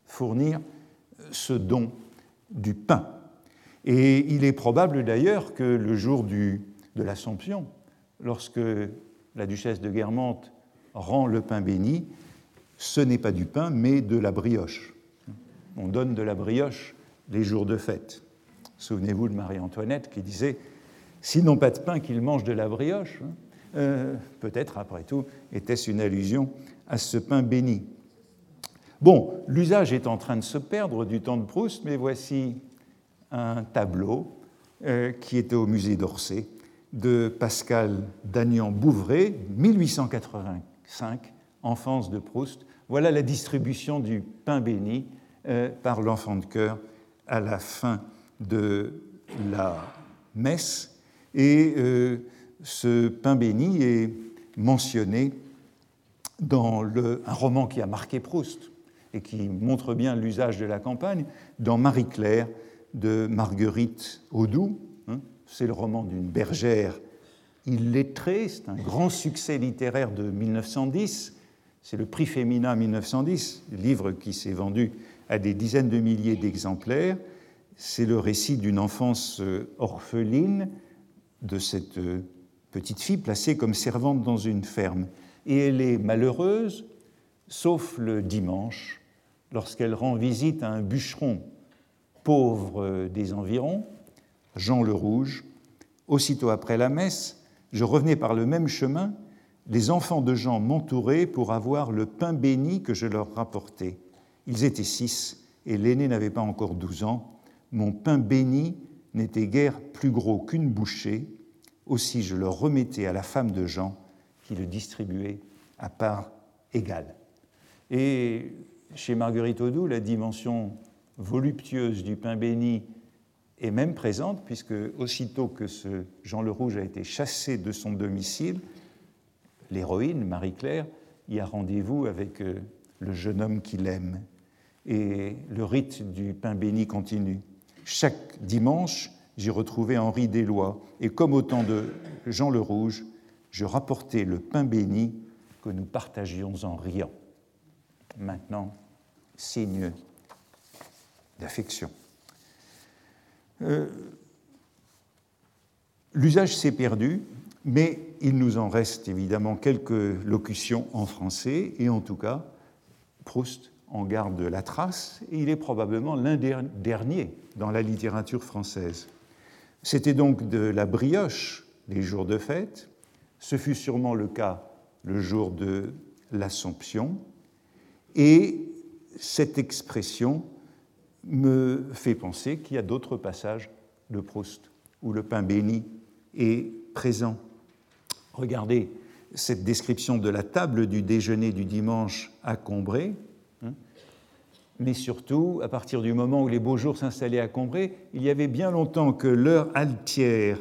fournir ce don du pain. Et il est probable d'ailleurs que le jour de l'Assomption, lorsque la duchesse de Guermantes rend le pain béni, ce n'est pas du pain, mais de la brioche. On donne de la brioche les jours de fête. Souvenez-vous de Marie-Antoinette qui disait S'ils n'ont pas de pain, qu'ils mangent de la brioche. Euh, peut-être, après tout, était-ce une allusion à ce pain béni. Bon, l'usage est en train de se perdre du temps de Proust, mais voici un tableau euh, qui était au musée d'Orsay de Pascal Dagnan-Bouvray, 1885, enfance de Proust. Voilà la distribution du pain béni euh, par l'enfant de cœur à la fin de la messe. Et euh, ce pain béni est mentionné dans un roman qui a marqué Proust et qui montre bien l'usage de la campagne, dans Marie-Claire de Marguerite Audoux. Hein. C'est le roman d'une bergère illettrée, c'est un grand succès littéraire de 1910. C'est le prix Féminin 1910, livre qui s'est vendu à des dizaines de milliers d'exemplaires. C'est le récit d'une enfance euh, orpheline de cette euh, petite fille placée comme servante dans une ferme. Et elle est malheureuse, sauf le dimanche, lorsqu'elle rend visite à un bûcheron pauvre des environs, Jean le Rouge. Aussitôt après la messe, je revenais par le même chemin, les enfants de Jean m'entouraient pour avoir le pain béni que je leur rapportais. Ils étaient six, et l'aîné n'avait pas encore douze ans. Mon pain béni n'était guère plus gros qu'une bouchée, aussi je le remettais à la femme de Jean, qui le distribuait à part égale. Et chez Marguerite Audoux, la dimension voluptueuse du pain béni est même présente, puisque aussitôt que ce Jean le Rouge a été chassé de son domicile, l'héroïne, Marie-Claire, y a rendez-vous avec euh, le jeune homme qu'il aime. Et le rite du pain béni continue. Chaque dimanche, j'y retrouvais Henri Deslois, et comme au temps de Jean le Rouge, je rapportais le pain béni que nous partagions en riant. Maintenant, signe d'affection. Euh, l'usage s'est perdu, mais il nous en reste évidemment quelques locutions en français, et en tout cas, Proust en garde la trace, et il est probablement l'un des derniers dans la littérature française. C'était donc de la brioche les jours de fête, ce fut sûrement le cas le jour de l'Assomption, et cette expression me fait penser qu'il y a d'autres passages de Proust où le pain béni est présent. Regardez cette description de la table du déjeuner du dimanche à Combray, hein. mais surtout, à partir du moment où les beaux jours s'installaient à Combray, il y avait bien longtemps que l'heure altière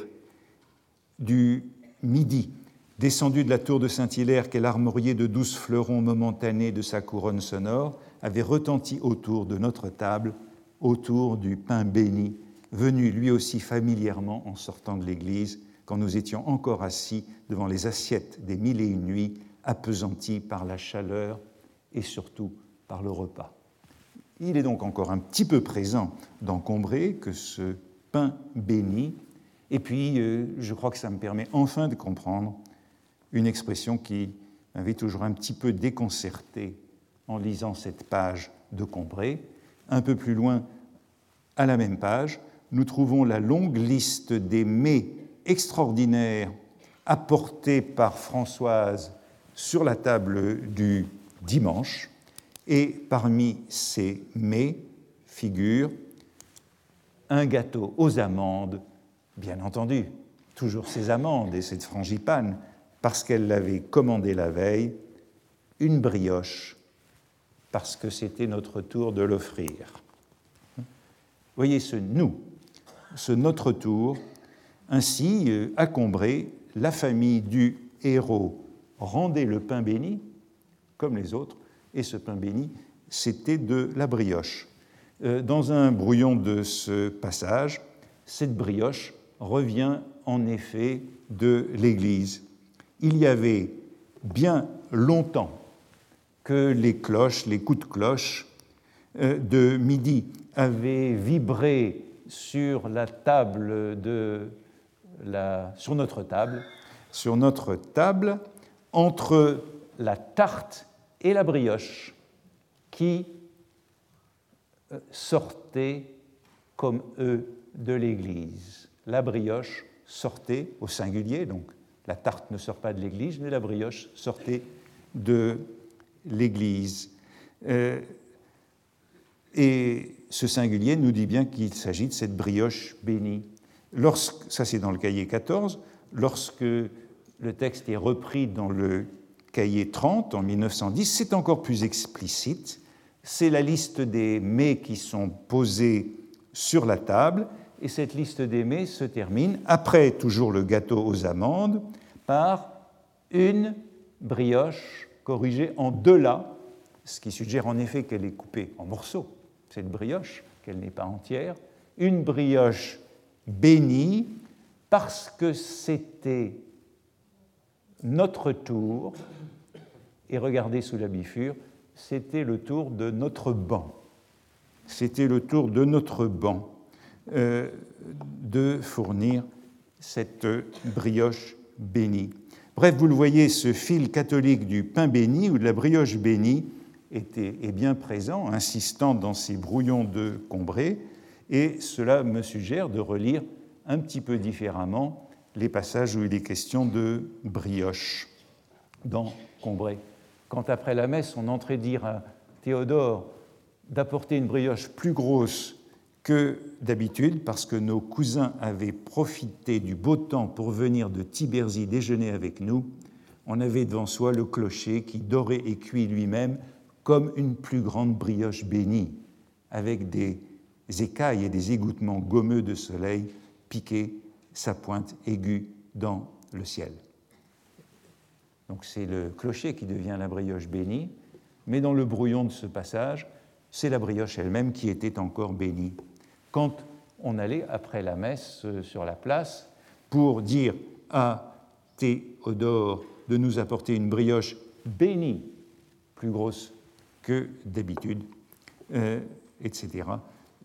du midi, descendue de la tour de Saint-Hilaire qu'elle armoriait de douze fleurons momentanés de sa couronne sonore, avait retenti autour de notre table autour du pain béni, venu lui aussi familièrement en sortant de l'église, quand nous étions encore assis devant les assiettes des mille et une nuits, appesantis par la chaleur et surtout par le repas. Il est donc encore un petit peu présent d'encombrer que ce pain béni, et puis euh, je crois que ça me permet enfin de comprendre une expression qui m'avait toujours un petit peu déconcerté en lisant cette page de Combray, un peu plus loin, à la même page, nous trouvons la longue liste des mets extraordinaires apportés par Françoise sur la table du dimanche. Et parmi ces mets figure un gâteau aux amandes, bien entendu, toujours ces amandes et cette frangipane, parce qu'elle l'avait commandé la veille, une brioche parce que c'était notre tour de l'offrir. Voyez ce nous, ce notre tour, ainsi euh, accombré, la famille du héros rendait le pain béni, comme les autres, et ce pain béni, c'était de la brioche. Euh, dans un brouillon de ce passage, cette brioche revient en effet de l'Église. Il y avait bien longtemps que les cloches, les coups de cloche euh, de midi avaient vibré sur la table de sur notre table. Sur notre table, entre la tarte et la brioche, qui euh, sortaient comme eux de l'Église. La brioche sortait au singulier, donc la tarte ne sort pas de l'Église, mais la brioche sortait de l'Église. Euh, et ce singulier nous dit bien qu'il s'agit de cette brioche bénie. Lorsque, ça c'est dans le cahier 14, lorsque le texte est repris dans le cahier 30 en 1910, c'est encore plus explicite. C'est la liste des mets qui sont posés sur la table, et cette liste des mets se termine, après toujours le gâteau aux amandes, par une brioche corrigée en deux ce qui suggère en effet qu'elle est coupée en morceaux, cette brioche, qu'elle n'est pas entière, une brioche bénie parce que c'était notre tour, et regardez sous la bifure, c'était le tour de notre banc. C'était le tour de notre banc euh, de fournir cette brioche Bref, vous le voyez, ce fil catholique du pain béni ou de la brioche bénie était, est bien présent, insistant dans ces brouillons de Combray, et cela me suggère de relire un petit peu différemment les passages où il est question de brioche dans Combray. Quand après la messe, on entrait dire à Théodore d'apporter une brioche plus grosse d'habitude, parce que nos cousins avaient profité du beau temps pour venir de Tibersie déjeuner avec nous, on avait devant soi le clocher qui dorait et cuit lui-même comme une plus grande brioche bénie, avec des écailles et des égouttements gommeux de soleil piqués sa pointe aiguë dans le ciel. Donc c'est le clocher qui devient la brioche bénie, mais dans le brouillon de ce passage, c'est la brioche elle-même qui était encore bénie quand on allait après la messe euh, sur la place pour dire à Théodore de nous apporter une brioche bénie, plus grosse que d'habitude, euh, etc.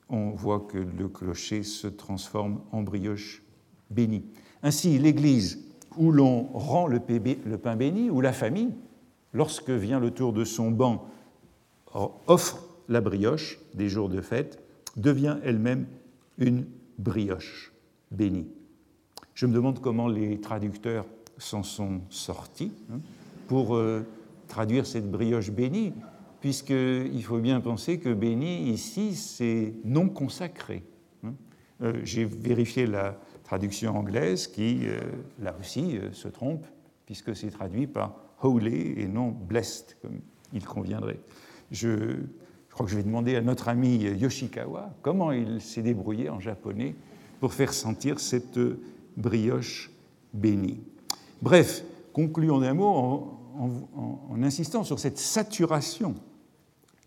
On voit que le clocher se transforme en brioche bénie. Ainsi, l'Église où l'on rend le pain béni, où la famille, lorsque vient le tour de son banc, offre la brioche des jours de fête, devient elle-même une brioche bénie. Je me demande comment les traducteurs s'en sont sortis hein, pour euh, traduire cette brioche bénie, puisqu'il faut bien penser que béni ici, c'est non consacré. Hein. Euh, j'ai vérifié la traduction anglaise qui, euh, là aussi, se trompe, puisque c'est traduit par holy et non blessed, comme il conviendrait. Je crois que je vais demander à notre ami Yoshikawa comment il s'est débrouillé en japonais pour faire sentir cette brioche bénie. Bref, concluons d'un mot en, insistant sur cette saturation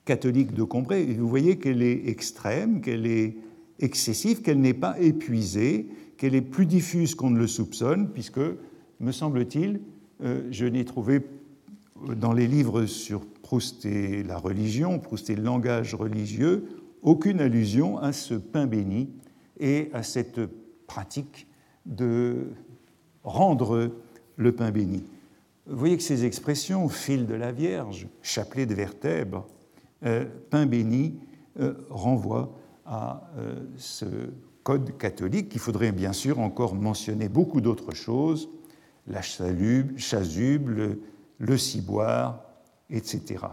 catholique de Combray. Vous voyez qu'elle est extrême, qu'elle est excessive, qu'elle n'est pas épuisée, qu'elle est plus diffuse qu'on ne le soupçonne, puisque, me semble-t-il, euh, je n'ai trouvé dans les livres sur Proust et la religion, Proust et le langage religieux, aucune allusion à ce pain béni et à cette pratique de rendre le pain béni. Vous voyez que ces expressions, fil de la Vierge, chapelet de vertèbres, euh, pain béni, euh, renvoient à euh, ce code catholique qu'il faudrait bien sûr encore mentionner beaucoup d'autres choses, la chasuble, le, ciboire, etc.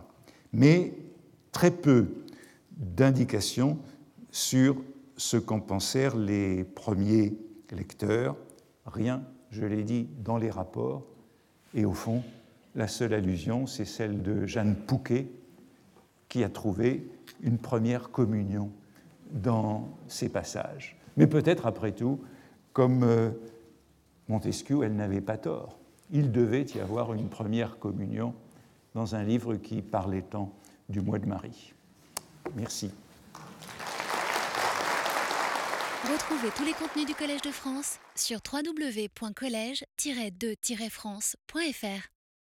Mais très peu d'indications sur ce qu'en pensèrent les premiers lecteurs. Rien, je l'ai dit, dans les rapports. Et au fond, la seule allusion, c'est celle de Jeanne Pouquet, qui a trouvé une première communion dans ces passages. Mais peut-être, après tout, comme euh, Montesquieu, elle n'avait pas tort. Il devait y avoir une première communion dans un livre qui parlait tant du mois de Marie. Merci. Retrouvez tous les contenus du Collège de France sur www.colège-2-france.fr.